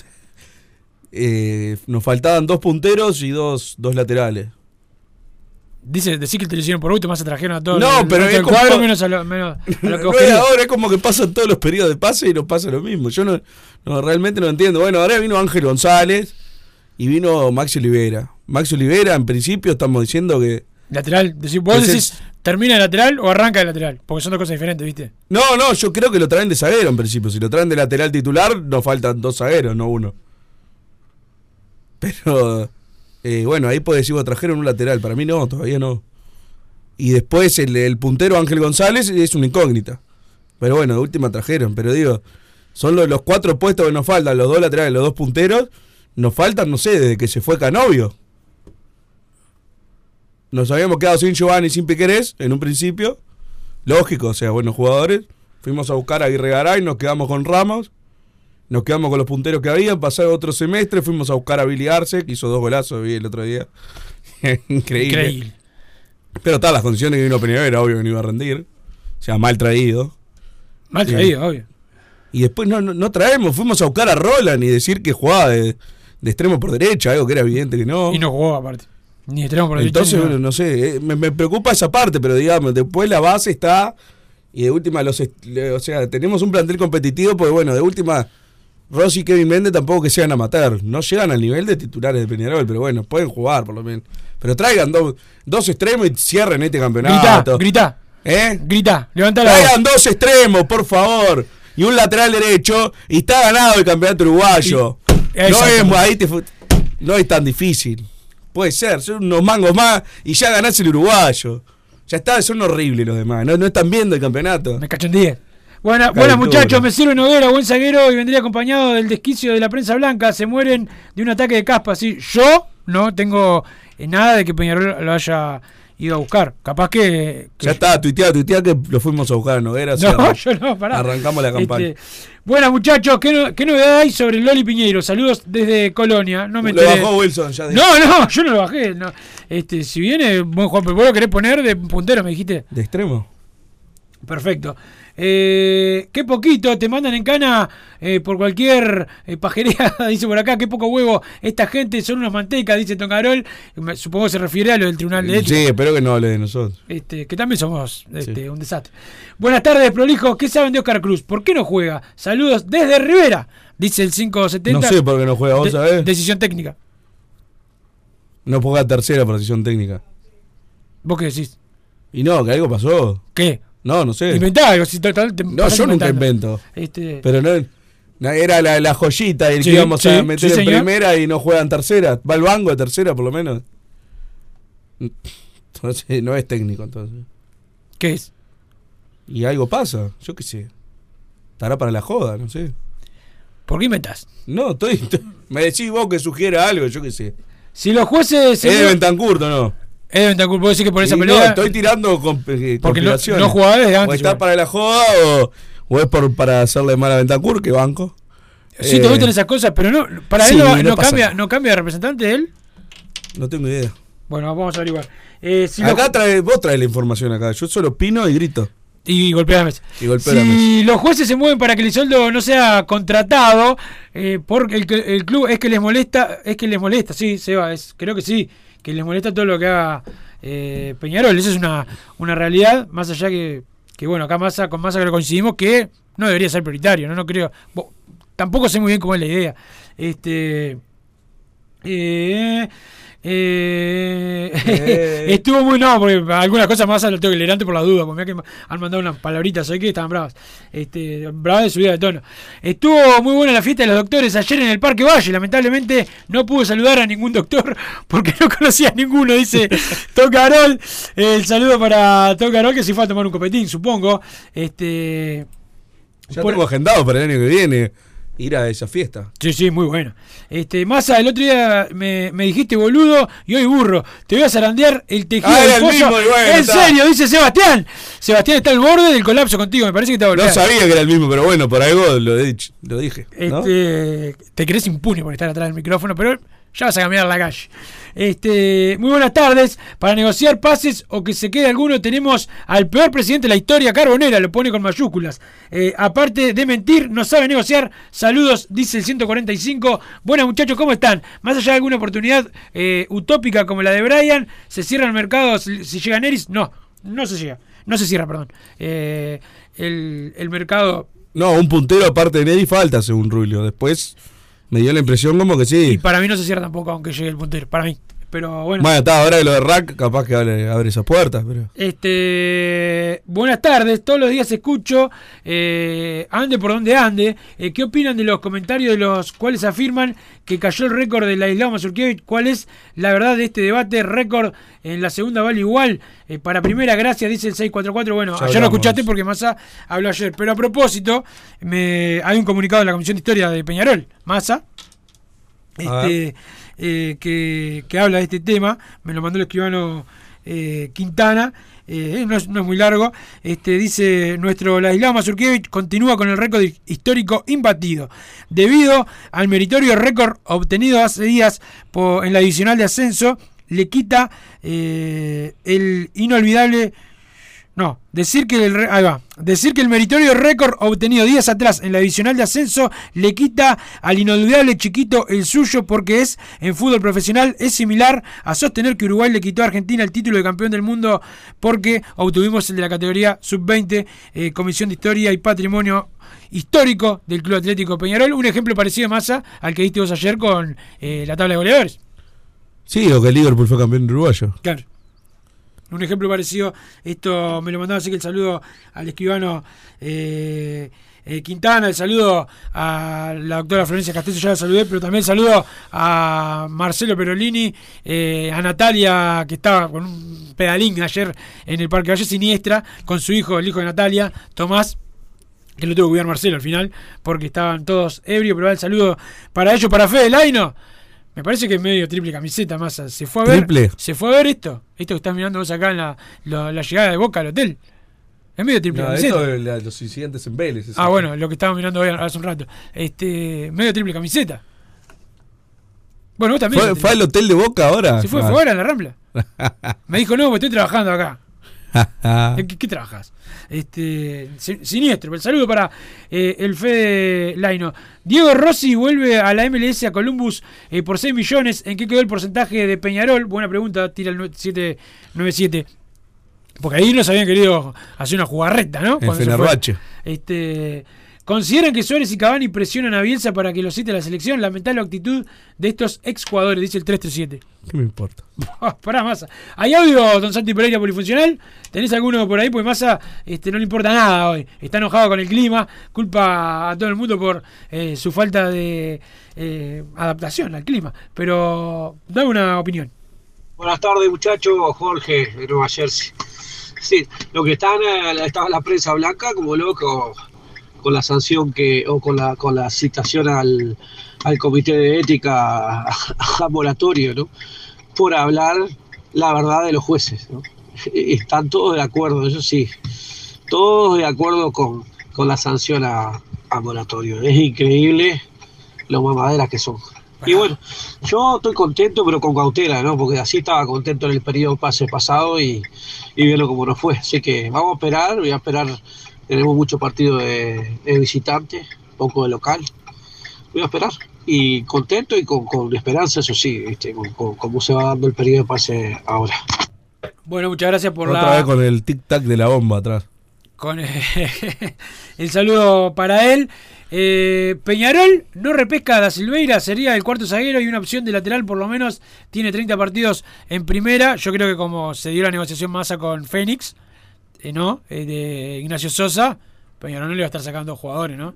Eh, nos faltaban dos punteros y dos, dos laterales. Dice, decir que te lo hicieron por gusto, más se trajeron a todos. No, el pero es como- cuadro, menos a lo, menos a lo que vos ahora, es como que pasan todos los periodos de pase y nos pasa lo mismo. Yo no, no, realmente no entiendo. Bueno, ahora vino Ángel González y vino Maxi Olivera. Maxi Olivera, en principio, estamos diciendo que. Lateral, vos decís, ¿termina de lateral o arranca de lateral? Porque son dos cosas diferentes, ¿viste? No, no, yo creo que lo traen de zaguero en principio. Si lo traen de lateral titular, nos faltan dos zagueros, no uno. Pero, eh, bueno, ahí puede decir, trajeron un lateral. Para mí no, todavía no. Y después el, puntero Ángel González es una incógnita. Pero bueno, de última trajeron. Pero digo, son los, cuatro puestos que nos faltan, los dos laterales, los dos punteros. Nos faltan, no sé, desde que se fue Canovio. Nos habíamos quedado sin Giovanni y sin Piquerés en un principio. Lógico, o sea, buenos jugadores. Fuimos a buscar a Aguirre Garay, nos quedamos con Ramos. Nos quedamos con los punteros que habían. Pasado otro semestre, fuimos a buscar a Billy Arce, que hizo dos golazos, vi el otro día. Increíble. Increíble. Pero todas las condiciones que vino Peñarol era obvio que no iba a rendir. O sea, mal traído. Mal traído, obvio. Y después no, no, no traemos, fuimos a buscar a Roland y decir que jugaba de, de extremo por derecha, algo que era evidente que no. Y no jugó aparte. Ni extremo por derecha, Entonces, no sé, eh, me, me preocupa esa parte, pero digamos, después la base está y de última los o sea, tenemos un plantel competitivo, porque bueno, de última Rossi y Kevin Méndez tampoco que sean amateur, no llegan al nivel de titulares de Peñarol, pero bueno, pueden jugar por lo menos. Pero traigan dos dos extremos y cierren este Grita, campeonato. grita. ¿Eh? Grita, levanta la voz. Traigan dos extremos, por favor. Y un lateral derecho. Y está ganado el campeonato uruguayo. Y- no, es, ahí te fu- no es tan difícil. Puede ser, son unos mangos más y ya ganás el uruguayo. Ya está, son horribles los demás. No, no están viendo el campeonato. Me cachondíe. Buena, buenas muchachos, me sirve Noguera, buen zaguero y vendría acompañado del desquicio de la prensa blanca. Se mueren de un ataque de caspa. ¿sí? Yo no tengo eh, nada de que Peñarol lo haya ido a buscar. Capaz que. que- Ya está, tuitea, tuitea que lo fuimos a buscar a Noguera. No, arran- yo no, pará. Arrancamos la campaña. Este, buenas muchachos, ¿qué, no- qué novedad hay sobre Loli Piñeiro? Saludos desde Colonia. No me lo enteré. bajó Wilson, ya dijo. No, no, yo no lo bajé. no. Este, si viene, buen juego, pero vos lo querés poner de puntero, me dijiste. ¿De extremo? Perfecto. Eh, qué poquito, te mandan en cana eh, por cualquier eh, pajería, dice por acá, qué poco huevo. Esta gente son unos mantecas, dice Toncarol. Supongo que se refiere a lo del Tribunal de Ética. Sí, espero que no hable de nosotros. Este, que también somos este, un desastre. Buenas tardes, prolijos. ¿Qué saben de Oscar Cruz? ¿Por qué no juega? Saludos desde Rivera, dice el 570. No sé por qué no juega, vos De- sabés. Decisión técnica. No juega tercera posición técnica. ¿Vos qué decís? Y no, que algo pasó. ¿Qué? No, no sé. Inventá algo. Si te No, yo nunca invento. Este, Pero no, era la, la joyita el Sí, que íbamos sí, a meter sí, en primera y no juega en tercera. Va al banco de tercera por lo menos. Entonces, no es técnico entonces. ¿Qué es? Y algo pasa, yo qué sé. Estará para la joda, no sé. ¿Por qué inventás? No, estoy, estoy- me decís vos que sugiera algo, yo qué sé. Si los jueces. es de Bentancurto, ¿no? Es de Bentancur, ¿puedo decir que por esa Y pelea? No, estoy tirando con, eh, Porque no- no jugaba desde antes O está para la joda o, o es por, para hacerle mal a Bentancur, que banco. Sí, Eh, te gustan esas cosas, pero no, para sí, él no, cambia, no cambia de representante él. No tengo idea. Bueno, vamos a averiguar. Eh, si acá los- trae, vos traes la información acá. Yo solo opino y grito. y golpea la mesa. Y golpeo la Si los jueces se mueven para que Lisoldo no sea contratado, eh, porque el, que- el club es que les molesta, es que les molesta, sí, Seba, es, creo que sí, que les molesta todo lo que haga eh, Peñarol. Eso es una, una realidad, más allá que, que bueno, acá Massa, con Massa que lo coincidimos, que no debería ser prioritario, no, no creo. Tampoco sé muy bien cómo es la idea. Este. eh, eh, Eh. estuvo muy no, porque algunas cosas más lo tengo antes por la duda, porque que han mandado unas palabritas hoy que estaban bravas. Este, bravas de subida de tono. Estuvo muy buena la fiesta de los doctores ayer en el Parque Valle. Lamentablemente no pude saludar a ningún doctor porque no conocía a ninguno, dice Tocarol. El saludo para Tocarol que se fue a tomar un copetín, supongo. Este. Ya por- tengo agendado para el año que viene ir a esa fiesta. Sí, sí, muy bueno. Este, Massa, el otro día me, me dijiste boludo y hoy burro. Te voy a zarandear el tejido Ah, del era el pollo. mismo, y bueno, en está. serio, dice Sebastián. Sebastián está al borde del colapso contigo. Me parece que a No sabía que era el mismo, pero bueno, por algo lo, he dicho, lo dije. ¿no? Este, te crees impune por estar atrás del micrófono, pero ya vas a caminar a la calle. Este, muy buenas tardes. Para negociar pases o que se quede alguno, tenemos al peor presidente de la historia, Carbonera, lo pone con mayúsculas. Eh, aparte de mentir, no sabe negociar. Saludos, dice el 145. Buenas muchachos, ¿cómo están? Más allá de alguna oportunidad eh, utópica como la de Brian, ¿se cierra el mercado si, llega Neris? No, no se llega. No se cierra, perdón. Eh, el, el mercado No, un puntero aparte de Neri falta, según Rulio. Después me dio la impresión como que sí. Y para mí no se cierra tampoco, aunque llegue el puntero. Para mí. Pero bueno. Bueno, está, ahora que lo de Rack, capaz que abre, abre esas puertas, pero. Este, buenas tardes, todos los días escucho, eh, ande por donde ande, eh, ¿qué opinan de los comentarios de los cuales afirman que cayó el récord de la Isla Mazurkiewicz? ¿Cuál es la verdad de este debate? Récord en la segunda vale igual, eh, para primera, gracias, dice el 644, bueno, Ya ayer lo escuchaste porque Massa habló ayer, pero a propósito, me, hay un comunicado de la Comisión de Historia de Peñarol, Massa, este, eh, que, que habla de este tema, me lo mandó el escribano eh, Quintana, eh, no, es, no es muy largo, este, dice nuestro Ladislao Mazurkiewicz continúa con el récord histórico imbatido, debido al meritorio récord obtenido hace días en la divisional de ascenso, le quita el inolvidable No, decir que el ahí va. Decir que el meritorio récord obtenido días atrás en la divisional de ascenso le quita al inolvidable chiquito el suyo porque es en fútbol profesional es similar a sostener que Uruguay le quitó a Argentina el título de campeón del mundo porque obtuvimos el de la categoría sub-20 eh, Comisión de Historia y Patrimonio histórico del Club Atlético Peñarol, un ejemplo parecido masa al que diste vos ayer con eh, la tabla de goleadores. Sí, o que el Liverpool fue campeón uruguayo. Claro. Un ejemplo parecido, esto me lo mandaba así que el saludo al escribano eh, eh, Quintana, el saludo a la doctora Florencia Castello, ya la saludé, pero también saludo a Marcelo Perolini, eh, a Natalia, que estaba con un pedalín ayer en el Parque Valle Siniestra, con su hijo, el hijo de Natalia, Tomás, que lo tuvo que cuidar Marcelo al final, porque estaban todos ebrios, pero va el saludo para ellos, para Fede Laino. Me parece que es medio triple camiseta, más Se fue a ver. ¿Triple? Se fue a ver esto. Esto que estás mirando vos acá en la, la- la llegada de Boca al hotel. Es medio triple No, camiseta. esto la- los incidentes en Vélez. Ah, bueno, lo que estábamos mirando hoy hace un rato. Este, medio triple camiseta. Bueno, vos también. ¿Fue, al hotel de Boca ahora? Se fue, Ah. fue ahora en la Rambla. Me dijo, no, pues estoy trabajando acá. ¿En ¿Qué, qué trabajas? Este, si- siniestro. El saludo para eh, el Fede Laino. Diego Rossi vuelve a la MLS a Columbus eh, por 6 millones. ¿En qué quedó el porcentaje de Peñarol? Buena pregunta, tira el 797. Porque ahí nos habían querido hacer una jugarreta, ¿no? Fue. Fenerbahce. Este, ¿Consideran que Suárez y Cavani presionan a Bielsa para que lo cite a la selección? Lamentable actitud de estos ex jugadores, dice el 337. ¿Qué me importa? Pará, Massa. ¿Hay audio, don Santi Pereira, polifuncional? ¿Tenés alguno por ahí? Pues Massa este, no le importa nada hoy. Está enojado con el clima, culpa a todo el mundo por eh, su falta de eh, adaptación al clima. Pero dame una opinión. Buenas tardes, muchachos. Jorge, de Nueva Jersey. Sí, lo que están, eh, estaba la prensa blanca como loco con la sanción que, o con la, con la citación al, al comité de ética a, a moratorio, ¿no? Por hablar la verdad de los jueces, ¿no? Están todos de acuerdo, eso sí, todos de acuerdo con, con la sanción a, a moratorio. Es increíble lo mamaderas que son. Y bueno, yo estoy contento, pero con cautela, ¿no? Porque así estaba contento en el periodo pase pasado y, y viendo cómo nos fue. Así que vamos a esperar, voy a esperar. Tenemos mucho partido de, de visitante, poco de local. Voy a esperar. Y contento y con, con esperanza, eso sí, ¿viste? Con, con cómo se va dando el periodo de pase ahora. Bueno, muchas gracias por Otra la. vez con el tic-tac de la bomba atrás. con el saludo para él. Eh, Peñarol no repesca a Da Silveira, sería el cuarto zaguero y una opción de lateral, por lo menos tiene 30 partidos en primera. Yo creo que como se dio la negociación masa con Fénix, eh, ¿no? Eh, de Ignacio Sosa, Peñarol no le va a estar sacando jugadores, ¿no?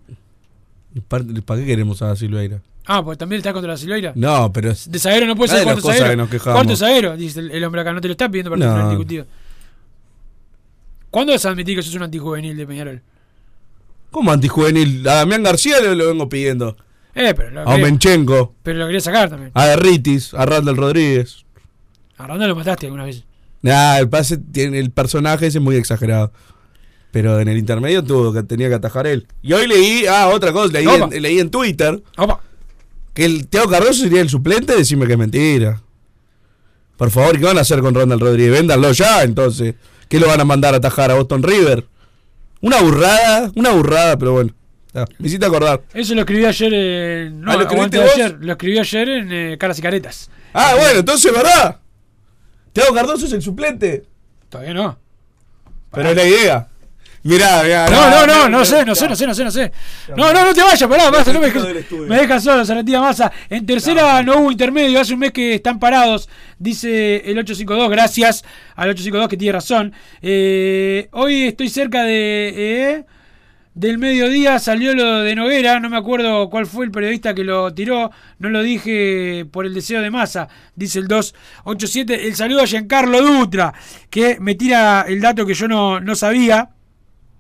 ¿Para, qué queremos a Silveira? Ah, pues también está contra la Silveira. No, pero De zaguero no puede ser cuarto zaguero. que nos quejamos. Cuarto zaguero, dice el, el hombre acá, no te lo está pidiendo para No. no. discutido. ¿Cuándo vas a admitir que sos un antijuvenil de Peñarol? ¿Cómo antijuvenil? A Damián García le lo vengo pidiendo. Eh, pero lo A quería- Omenchenko. Pero lo quería sacar también. A Derritis. A Randall Rodríguez. A Ronda lo mataste alguna vez. Nah, el, pase, tiene, el personaje ese es muy exagerado. Pero en el intermedio tuvo que tenía que atajar él. Y hoy leí, ah, otra cosa, leí, Opa. en, leí en Twitter Opa. que el Teo Cardoso sería el suplente, decime que es mentira. Por favor, ¿qué van a hacer con Randall Rodríguez? Véndanlo ya, entonces. ¿Qué lo van a mandar a atajar a Boston River? Una burrada, una burrada, pero bueno. Ya, me hiciste acordar. Eso lo escribí ayer en. No, Ah, ¿lo escribiste vos? ayer. Lo escribí ayer en eh, Caras y Caretas. Ah, bueno, entonces, ¿verdad? Teo Cardoso es el suplente. Todavía no. Pero es la idea. Mirá, mirá. No, no, no, no sé, no sé, no sé, no sé, no sé. No, no, no te vayas, pará, no me dejes, me dejas solo, Salatía Massa. En tercera no hubo intermedio, hace un mes que están parados, dice el 852, gracias al 852 que tiene razón. Eh, hoy estoy cerca de... eh, del mediodía salió lo de Noguera, no me acuerdo cuál fue el periodista que lo tiró, no lo dije por el deseo de masa, dice el 287. El saludo a Giancarlo Dutra, que me tira el dato que yo no, no sabía,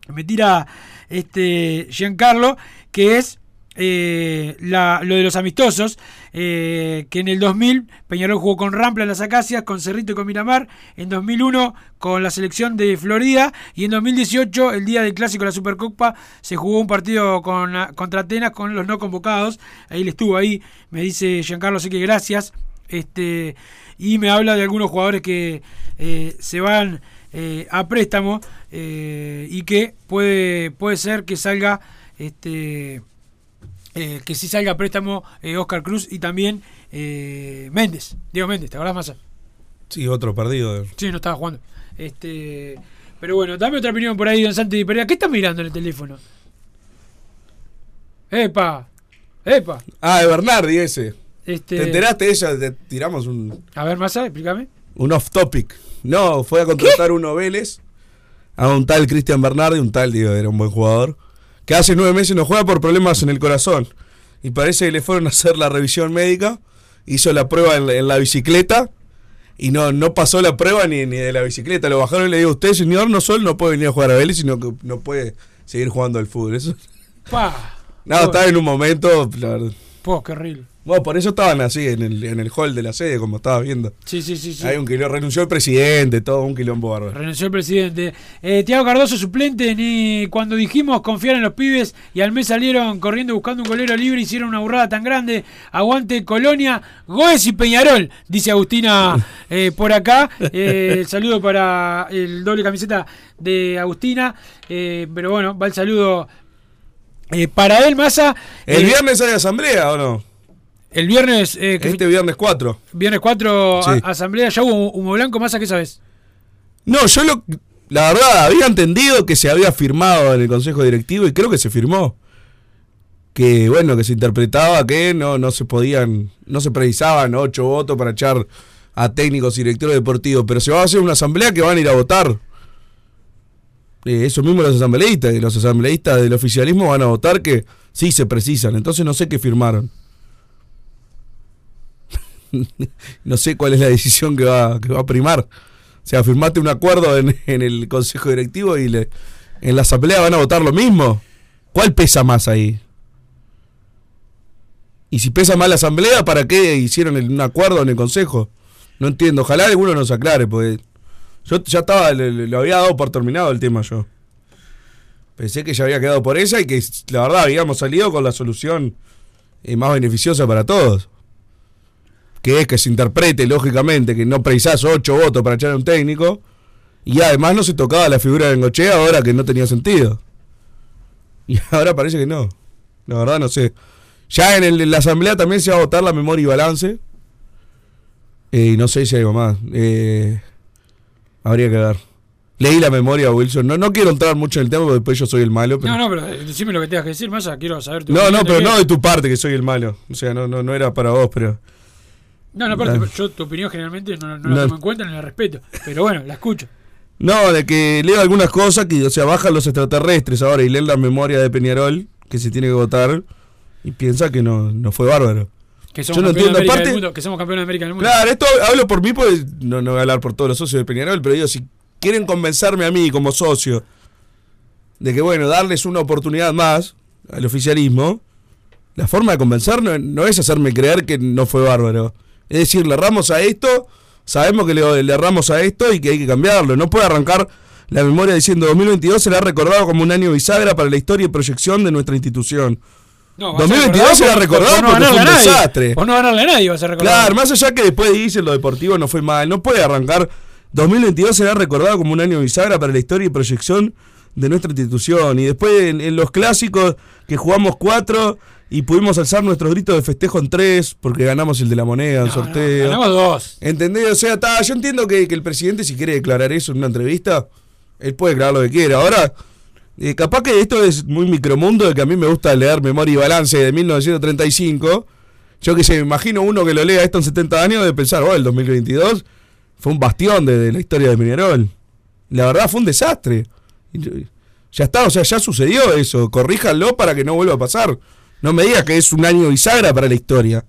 me tira este Giancarlo, que es eh, la- lo de los amistosos, eh, que en el 2000 Peñarol jugó con Rampla en las Acacias, con Cerrito y con Miramar, en 2001 con la selección de Florida. Y en 2018, el día del clásico de la Supercopa, se jugó un partido con, contra Atenas con los no convocados, ahí le estuvo ahí, me dice Giancarlo, así que gracias, este y me habla de algunos jugadores que eh, se van eh, a préstamo y que puede, puede ser que salga este eh, que sí salga a préstamo eh, Oscar Cruz y también eh, Méndez, Diego Méndez, ¿te acordás más? Sí, otro perdido. Sí, no estaba jugando. Este, pero bueno, dame otra opinión por ahí, don Santi Perea. ¿Qué estás mirando en el teléfono? ¡Epa! ¡Epa! Ah, de Bernardi ese. Este- ¿Te enteraste de ella? Te tiramos un, A ver, Massa, explícame. un off topic. No, fue a contratar uno Vélez a un tal Cristian Bernardi, un tal, digo, era un buen jugador, que hace nueve meses no juega por problemas en el corazón. Y parece que le fueron a hacer la revisión médica, hizo la prueba en, la- en la bicicleta y no, no pasó la prueba ni, ni de la bicicleta. Lo bajaron y le digo, usted señor no solo no puede venir a jugar a Vélez, sino que no puede seguir jugando al fútbol. Eso, Pa. no, estaba en un momento... Po, qué horrible. Bueno, por eso estaban así en el, en el hall de la sede, como estabas viendo. Sí, sí, sí. sí. Hay un quilombo, renunció el presidente, todo un quilombo bárbaro. Renunció el presidente. Eh, Tiago Cardoso suplente, ni cuando dijimos confiar en los pibes y al mes salieron corriendo buscando un golero libre, hicieron una burrada tan grande. Aguante Colonia, Goes y Peñarol, dice Agustina eh, por acá. Eh, el saludo para el doble camiseta de Agustina. Eh, pero bueno, va el saludo para él, Massa. ¿El viernes hay asamblea o no? El viernes. eh, que- Este viernes 4. Viernes 4, Sí. a- asamblea, ya hubo humo blanco, Massa, ¿qué sabes? No, yo lo, la verdad había entendido que se había firmado en el consejo directivo y creo que se firmó. Que bueno, que se interpretaba que no, no se podían, no se precisaban ocho votos para echar a técnicos y directores deportivos, pero se va a hacer una asamblea que van a ir a votar. Eh, eso mismo los asambleístas, y los asambleístas del oficialismo van a votar que sí se precisan, entonces no sé qué firmaron. no sé cuál es la decisión que va, que va a primar. O sea, firmaste un acuerdo en, en el consejo directivo y en la asamblea van a votar lo mismo. ¿Cuál pesa más ahí? Y si pesa más la asamblea, ¿para qué hicieron el- un acuerdo en el consejo? No entiendo. Ojalá alguno nos aclare, porque yo ya estaba, lo había dado por terminado el tema yo. Pensé que ya había quedado por esa y que la verdad habíamos salido con la solución eh, más beneficiosa para todos. Que es que se interprete lógicamente que no precisás ocho votos para echar a un técnico. Y además no se tocaba la figura de Bengochea ahora que no tenía sentido. Y ahora parece que no. La verdad no sé. Ya en, el- en la asamblea también se va a votar la memoria y balance. Eh, y no sé si hay más. Eh, habría que ver. Leí la memoria, Wilson. No, no quiero entrar mucho en el tema porque después yo soy el malo. Pero... No, no, pero eh, decime lo que tengas que decir, Massa, quiero saber tu No, no, pero no de tu parte que soy el malo. O sea, no, no, no era para vos, pero. No, no, aparte, yo tu opinión generalmente no, no No. la tomo en cuenta ni la respeto. Pero bueno, la escucho. No, de que leo algunas cosas que, o sea, bajan los extraterrestres ahora y leen la memoria de Peñarol, que se tiene que votar, y piensa que no, no fue bárbaro. Que somos Yo no entiendo, de aparte- del mundo. Que somos campeones de América del mundo. Claro, esto hablo por mí, pues no, no voy a hablar por todos los socios de Peñarol, pero digo, si quieren convencerme a mí como socio de que, bueno, darles una oportunidad más al oficialismo, la forma de convencer no, no es hacerme creer que no fue bárbaro. Es decir, le erramos a esto, sabemos que le, le erramos a esto y que hay que cambiarlo. No puede arrancar la memoria diciendo 2022 será recordado como un año bisagra para la historia y proyección de nuestra institución. No, va a ser 2022 será recordado por no porque fue un desastre. Por no ganarle a nadie va a ser recordado. Claro, más allá que después dicen lo deportivo no fue mal, no puede arrancar. 2022 será recordado como un año bisagra para la historia y proyección de nuestra institución. Y después en, en los clásicos que jugamos cuatro y pudimos alzar nuestros gritos de festejo en tres porque ganamos el de la moneda, el sorteo. ganamos dos. ¿Entendés? O sea, ta, yo entiendo que, que el presidente si quiere declarar eso en una entrevista, él puede declarar lo que quiera. Ahora, eh, capaz que esto es muy micromundo, de que a mí me gusta leer Memoria y Balance de 1935. Yo que sé, me imagino uno que lo lea esto en 70 años de pensar, oh, el 2022 fue un bastión de, de la historia de Peñarol. La verdad fue un desastre. Ya está, o sea, ya sucedió eso. Corríjanlo para que no vuelva a pasar. No me digas que es un año bisagra para la historia.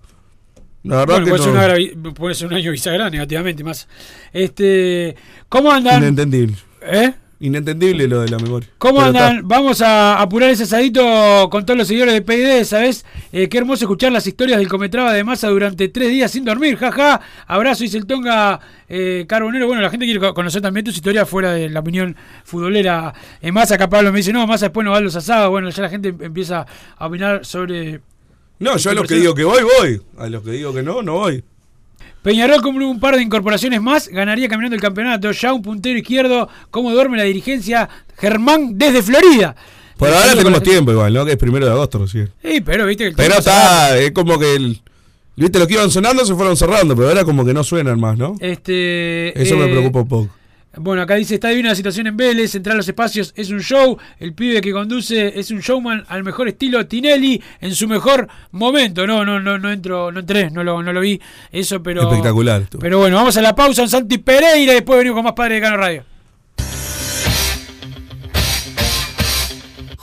La verdad Bueno, que puede, no. ser una puede ser un año bisagra negativamente más. Este, ¿Cómo andan? Inentendible. ¿Eh? Inentendible lo de la memoria. ¿Cómo Pero andan? está. Vamos a apurar ese asadito con todos los seguidores de PID, ¿sabes? Eh, qué hermoso escuchar las historias del Cometraba de Massa durante tres días sin dormir, jaja. Abrazo, dice el Tonga eh, Carbonero. Bueno, la gente quiere co- conocer también tus historias fuera de la opinión futbolera. En Massa, acá Pablo me dice, no, Massa después no va a los asados. Bueno, ya la gente empieza a opinar sobre... No, yo a los que persona. digo que voy, voy. A los que digo que no, no voy. Peñarol con un par de incorporaciones más, ganaría caminando el campeonato. Ya un puntero izquierdo, ¿cómo duerme la dirigencia? Germán desde Florida. Por ahora tenemos tiempo igual, ¿no? Que es primero de agosto recién. Sí, pero viste el Pero está, es como que el, viste lo que iban sonando se fueron cerrando, pero ahora como que no suenan más, ¿no? Este, Eso me eh, preocupa un poco. Bueno, acá dice, está divina la situación en Vélez, entrar a los espacios es un show, el pibe que conduce es un showman al mejor estilo Tinelli en su mejor momento. No, no, no, no entro, no entré, no lo, no lo vi eso, pero... Espectacular. Pero bueno, vamos a la pausa en Santi Pereira y después venimos con más Padre de Cano Radio.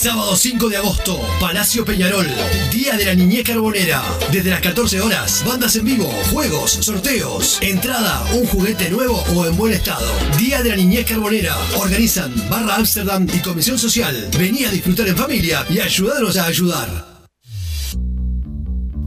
Sábado 5 de agosto, Palacio Peñarol, Día de la Niñez Carbonera. Desde las 14 horas, bandas en vivo, juegos, sorteos, entrada, un juguete nuevo o en buen estado. Día de la Niñez Carbonera. Organizan Barra Amsterdam y Comisión Social. Vení a disfrutar en familia y ayudarnos a ayudar.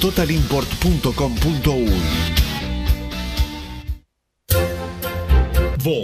www.totalimport.com.uy.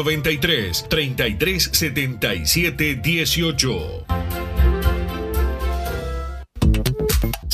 093 3377 18.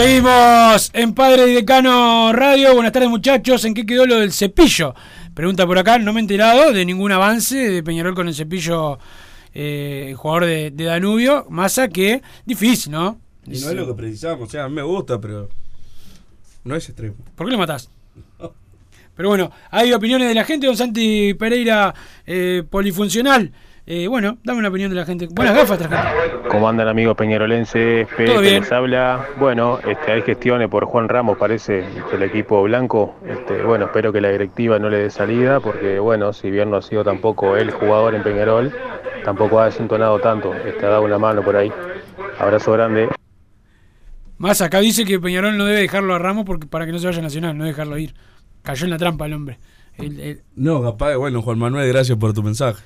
Seguimos en Padre y Decano Radio. Buenas tardes, muchachos. ¿En qué quedó lo del cepillo? Pregunta por acá. No me he enterado de ningún avance de Peñarol con el cepillo, eh, jugador de, de Danubio. Massa que difícil, ¿no? Y no es lo que precisamos. O sea, a mí me gusta, pero no es extremo. ¿Por qué lo matás? Pero bueno, hay opiniones de la gente. Don Santi Pereira, eh, polifuncional. Eh, bueno, dame una opinión de la gente. Buenas gafas, traje. ¿Cómo andan amigos peñarolenses? Pe- Todo que bien. les habla. Bueno, este, hay gestiones por Juan Ramos, parece, del equipo blanco. Este, bueno, espero que la directiva no le dé salida, porque bueno, si bien no ha sido tampoco el jugador en Peñarol, tampoco ha desentonado tanto. Este, ha dado una mano por ahí. Abrazo grande. Más acá dice que Peñarol no debe dejarlo a Ramos porque, para que no se vaya a Nacional, no dejarlo ir. Cayó en la trampa el hombre. El- el- No, capaz, bueno, Juan Manuel, gracias por tu mensaje.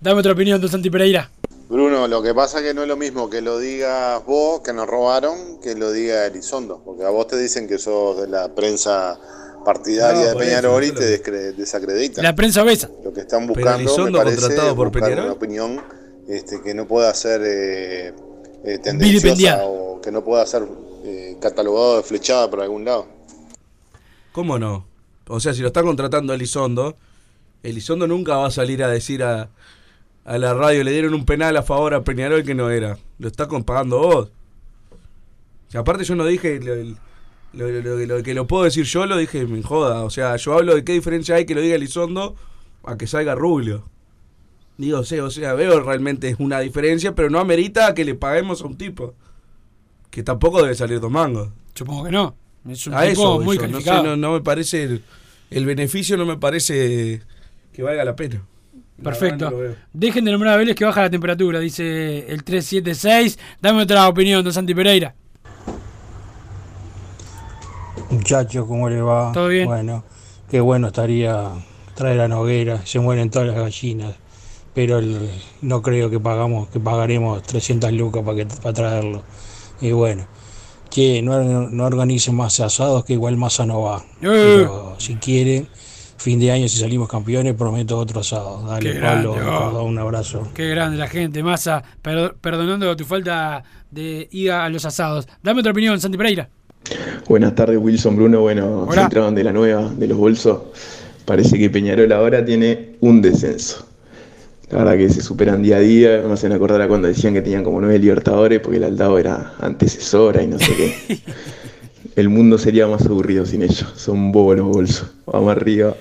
Dame otra opinión, Don Santi Pereira. Bruno, lo que pasa es que no es lo mismo que lo digas vos, que nos robaron, que lo diga Elizondo. Porque a vos te dicen que sos de la prensa partidaria No, de Peñarol y te desacreditan. La prensa obesa. Lo que están Pero buscando, me parece, contratado es por buscar Peñarol. una opinión este, que no pueda ser eh, eh, tendenciosa o que no pueda ser eh, catalogado de flechada por algún lado. ¿Cómo no? O sea, si lo está contratando Elizondo, Elizondo nunca va a salir a decir a, a la radio, le dieron un penal a favor a Peñarol que no era. Lo está pagando vos. Y aparte yo no dije lo, lo- lo- lo- lo que lo puedo decir yo, lo dije me joda. O sea, yo hablo de qué diferencia hay que lo diga Elizondo a que salga Rubio. Digo, sea, o sea, veo realmente una diferencia, pero no amerita que le paguemos a un tipo. Que tampoco debe salir dos mangos. Supongo que no. Es un A tipo eso muy yo, no, sé, calificado. no, no me parece el, el beneficio no me parece que valga la pena. Perfecto. no. Dejen de nombrar a Vélez que baja la temperatura, dice el 376. Dame otra opinión, Don Santi Pereira. Muchachos, ¿cómo le va? ¿Todo bien? Bueno, qué bueno estaría traer a Noguera, se mueren todas las gallinas, pero el- no creo que pagamos, que pagaremos 300 lucas para, que, para traerlo. Y bueno, che, no, no organicen más asados que igual masa no va. Pero si quieren, fin de año si salimos campeones, prometo otro asado. Dale, Qué Pablo, grande, oh. Un abrazo. Qué grande la gente, Massa, per- perdonando tu falta de ir a los asados. Dame otra opinión, Santi Pereira. Buenas tardes, Wilson Bruno. Bueno, Hola. se entraban de la nueva, de los bolsos. Parece que Peñarol ahora tiene un descenso. La verdad que se superan día a día. Me hacen acordar a cuando decían que tenían como nueve libertadores porque el Aldao era antecesora y no sé qué. El mundo sería más aburrido sin ellos. Son bobos los bolsos. Vamos arriba.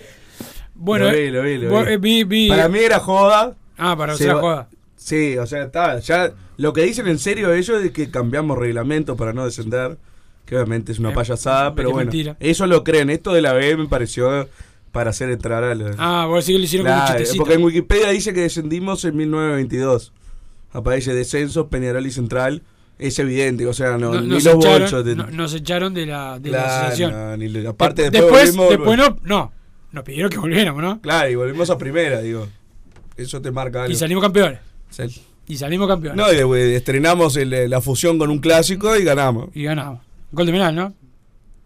Bueno, Lo vi, eh, lo vi, lo vos- vi. eh, vi- vi- Para mí era joda. Ah, para usted va- joda. Sí, o sea, está. Ya, lo que dicen en serio ellos es que cambiamos reglamento para no descender. Que obviamente es una Eh, payasada, pero bueno. mentira. Eso lo creen. Esto de la B me pareció para hacer entrar a los. Ah, vos decís que lo hicieron con un chistecito. porque en Wikipedia dice que descendimos en 1922. Aparece descenso, Peñarol y Central. Es evidente, o sea, no, No- ni los echaron, bolsos. de- no- nos echaron de la, de la asociación. ni aparte, De- después después, no, no, nos pidieron que volviéramos, ¿no? Claro, y volvimos a primera, digo. Eso te marca algo. Y salimos campeones. Y salimos campeones. No, y de- estrenamos el- la fusión con un clásico y ganamos. Y ganamos. Gol de penal, ¿no?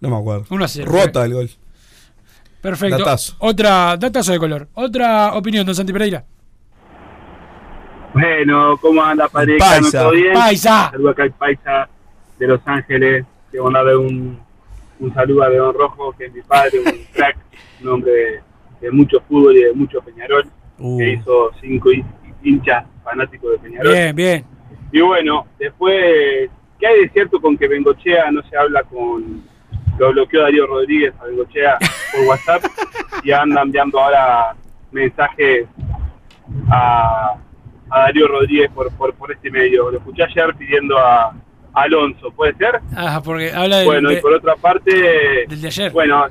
No me acuerdo. 1 a 0. Rota el gol. Perfecto. Datazo. Otra, datazo de color. Otra opinión, don Santi Pereira. Bueno, ¿cómo anda, padre? Paisa. ¿Todo bien? Paisa. Saludo acá al Paisa de Los Ángeles. Quiero mandarle un, un saludo a León Rojo, que es mi padre, un crack, un hombre de, de mucho fútbol y de mucho Peñarol, Uh. que hizo cinco hin- hinchas fanáticos de Peñarol. Bien, bien. Y bueno, después, ¿qué hay de cierto con que Bengochea no se habla con... Lo bloqueó Darío Rodríguez a Bengochea por WhatsApp y anda enviando ahora mensajes a, a Darío Rodríguez por, por, por este medio. Lo escuché ayer pidiendo a, Alonso, ¿puede ser? Ah, porque habla de, Bueno, y por otra parte, del de ayer. bueno,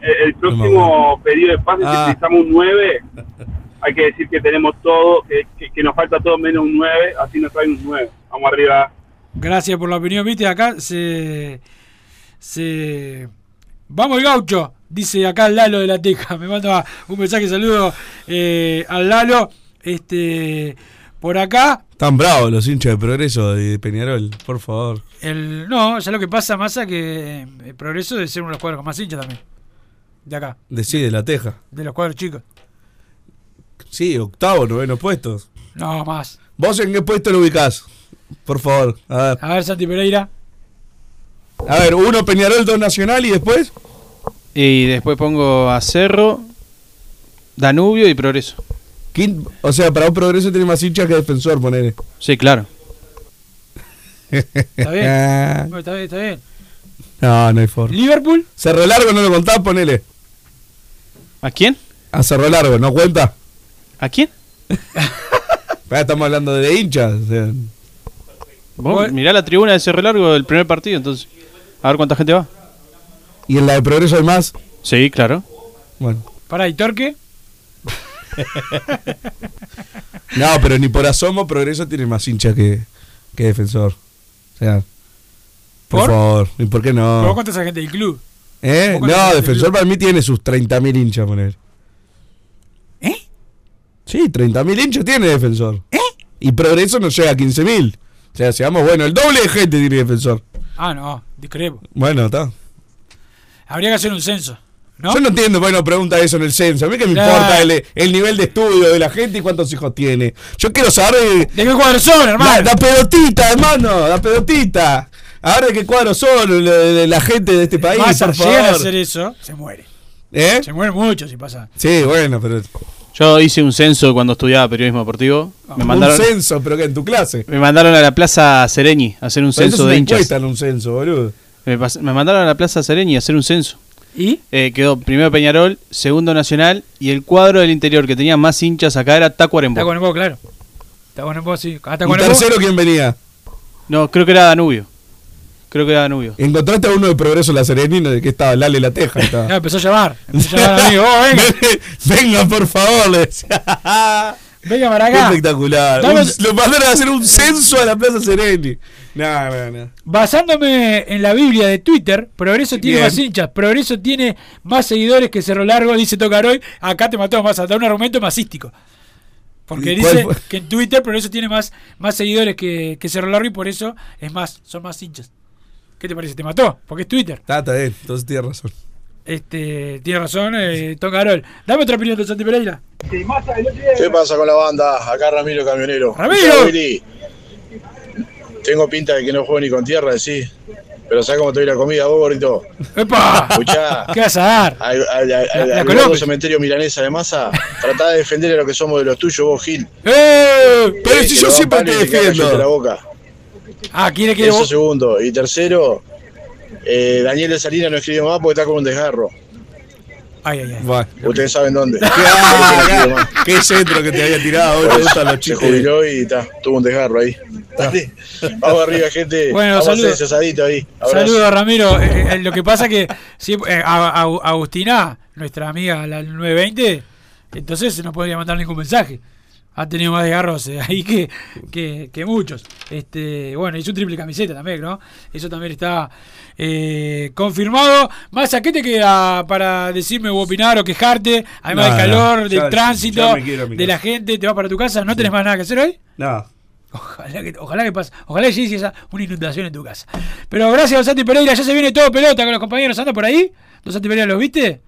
el, el próximo pedido de pase, si Ah. necesitamos un 9, hay que decir que tenemos todo, que, que, que nos falta todo menos un 9, así nos traen un 9. Vamos arriba. Gracias por la opinión, viste, acá se... se... Vamos el gaucho, dice acá el Lalo de la Teja. Me manda un mensaje, saludo eh, al Lalo. Este, por acá, Tan bravos los hinchas de progreso de Peñarol, por favor. el no, ya lo que pasa, Massa, que eh, el progreso de ser uno de los cuadros con más hinchas también. De acá, Decide la teja. de los cuadros chicos. Sí, octavo, noveno puestos. No, más. ¿Vos en qué puesto lo ubicás? Por favor, a ver. A ver, Santi Pereira. A ver, uno Peñarol, dos Nacional y después. Y después pongo a Cerro, Danubio y Progreso. ¿Quién- o sea, para un progreso tiene más hinchas que defensor, ponele. Sí, claro. Está bien. Bueno, está bien, está bien. No, no hay forma. ¿Liverpool? Cerro Largo no lo contás, ponele. ¿A quién? A Cerro Largo, ¿no cuenta? ¿A quién? Ah, Estamos hablando de hinchas. o sea. Vos mirá la tribuna de Cerro Largo del primer partido, entonces. A ver cuánta gente va. ¿Y en la de Progreso hay más? Sí, claro. Bueno. ¿Para ¿y Torque? No, pero ni por asomo Progreso tiene más hincha que, que defensor. O sea, por, ¿Por? favor, ¿y por qué ¿Vos no? cuánta esa gente del club? ¿Eh? ¿Vos No, defensor para mí tiene sus 30.000 hinchas, poner. ¿Eh? Sí, 30.000 hinchas tiene defensor. ¿Eh? Y Progreso no llega a 15.000. O sea, seamos bueno, el doble de gente tiene defensor. Ah, no, discrepo. Bueno, está. Habría que hacer un censo. ¿No? Yo no entiendo, bueno, pregunta eso en el censo. A mí que me Claro. importa el, el nivel de estudio de la gente y cuántos hijos tiene. Yo quiero saber. ¿De qué cuadro son, hermano? La, la pelotita, hermano, la pelotita. A ver de qué cuadro son la, gente de este país, Massa, por llegan a favor. hacer eso, se muere. ¿Eh? Se muere mucho si pasa. Sí, bueno, pero. Yo hice un censo cuando estudiaba periodismo deportivo. Me mandaron, Un censo, pero que en tu clase. me mandaron a la Plaza Sereñi a hacer un Pero eso censo es de una hinchas. encuesta en un censo, boludo. Me, me mandaron a la Plaza Sereñi a hacer un censo. ¿Y? Eh, quedó primero Peñarol, segundo Nacional y el cuadro del interior que tenía más hinchas acá era Tacuarembó. Tacuarembó, claro. Tacuarembó, sí. Ah, ¿Y Tacuarembó. tercero quién venía? No, creo que era Danubio. Creo que era Danubio. Encontraste a uno de Progreso La Serenina de que estaba Lale La Teja. estaba. No, empezó a llamar. Empezó a llamar a mí. Oh, venga. Venga, por favor, le decía. Venga para Qué espectacular. Un- lo mandaron a hacer un censo a la Plaza Sereni. No, no, no. Basándome en la Biblia de Twitter, Progreso tiene Bien. más hinchas, Progreso tiene más seguidores que Cerro Largo, dice Tocaroy. Acá te mató más, da un argumento masístico. Porque ¿Y cuál dice fue? que en Twitter Progreso tiene más, más seguidores que, que Cerro Largo y por eso es más, son más hinchas. ¿Qué te parece? ¿Te mató? Porque es Twitter. Está, está bien, entonces tienes razón. Este, tiene razón, eh, Tocarol. Dame otra opinión de Santi Pereira. ¿Qué pasa con la banda? Acá Ramiro Camionero. ¡Ramiro! Willy, Tengo pinta de que no juego ni con tierra, sí. Pero ¿sabes cómo te doy la comida vos, gorrito? ¡Epa! Escuchá. ¿Qué vas a dar? Al, al, al- La- la cementerio milanesa de masa, tratá de defender a lo que somos de los tuyos, vos, Gil. ¡Eh! Pero Eh, si que yo siempre te defiendo. de la boca. Ah, quiere que Eso vos- segundo. Y tercero, eh, Daniel de Salinas no escribe más porque está con un desgarro. Ay, ay, ay. Bueno. Ustedes saben dónde. Ah, Qué centro que te había tirado, hoy te gustan los Se jubiló y está, tuvo un desgarro ahí. Dale. Vamos arriba, gente. Bueno, saludos. ahí. Saludos, Ramiro. Eh, eh, lo que pasa que sí, eh, a- a- Agustina, nuestra amiga, la 920, entonces no podría mandar ningún mensaje. Ha tenido más desgarros eh, ahí que, que, que muchos. Este, bueno, hizo un triple camiseta también, ¿no? Eso también está eh, confirmado. Más, ¿a qué te queda para decirme o opinar o quejarte? Además No, del no, calor, ya- del tránsito, a de la gente, te vas para tu casa, ¿no tenés más nada que hacer hoy? No. Ojalá que, ojalá que pase, ojalá que llegue esa, una inundación en tu casa. Pero gracias, Don Santi Pereira, ya se viene todo pelota con los compañeros, anda por ahí. Don Santi Pereira, ¿los viste?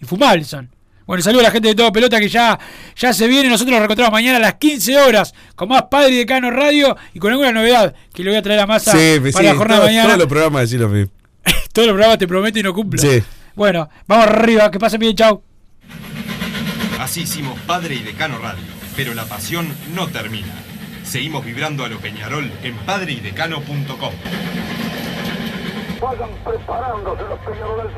Infumables son. Bueno, saludo a la gente de todo pelota que ya, ya se viene. Nosotros nos reencontramos mañana a las 15 horas con más Padre de Cano Radio y con alguna novedad que le voy a traer a masa Sí, para sí, la jornada todo- de mañana. Todos los programas decís lo mismo. Todos los programas te prometo y no cumplo. Sí. Bueno, vamos arriba, que pasen bien, chau. Así hicimos Padre y Decano Radio, pero la pasión no termina. Seguimos vibrando a lo Peñarol en padreidecano.com. Vayan preparándose los peñaroles.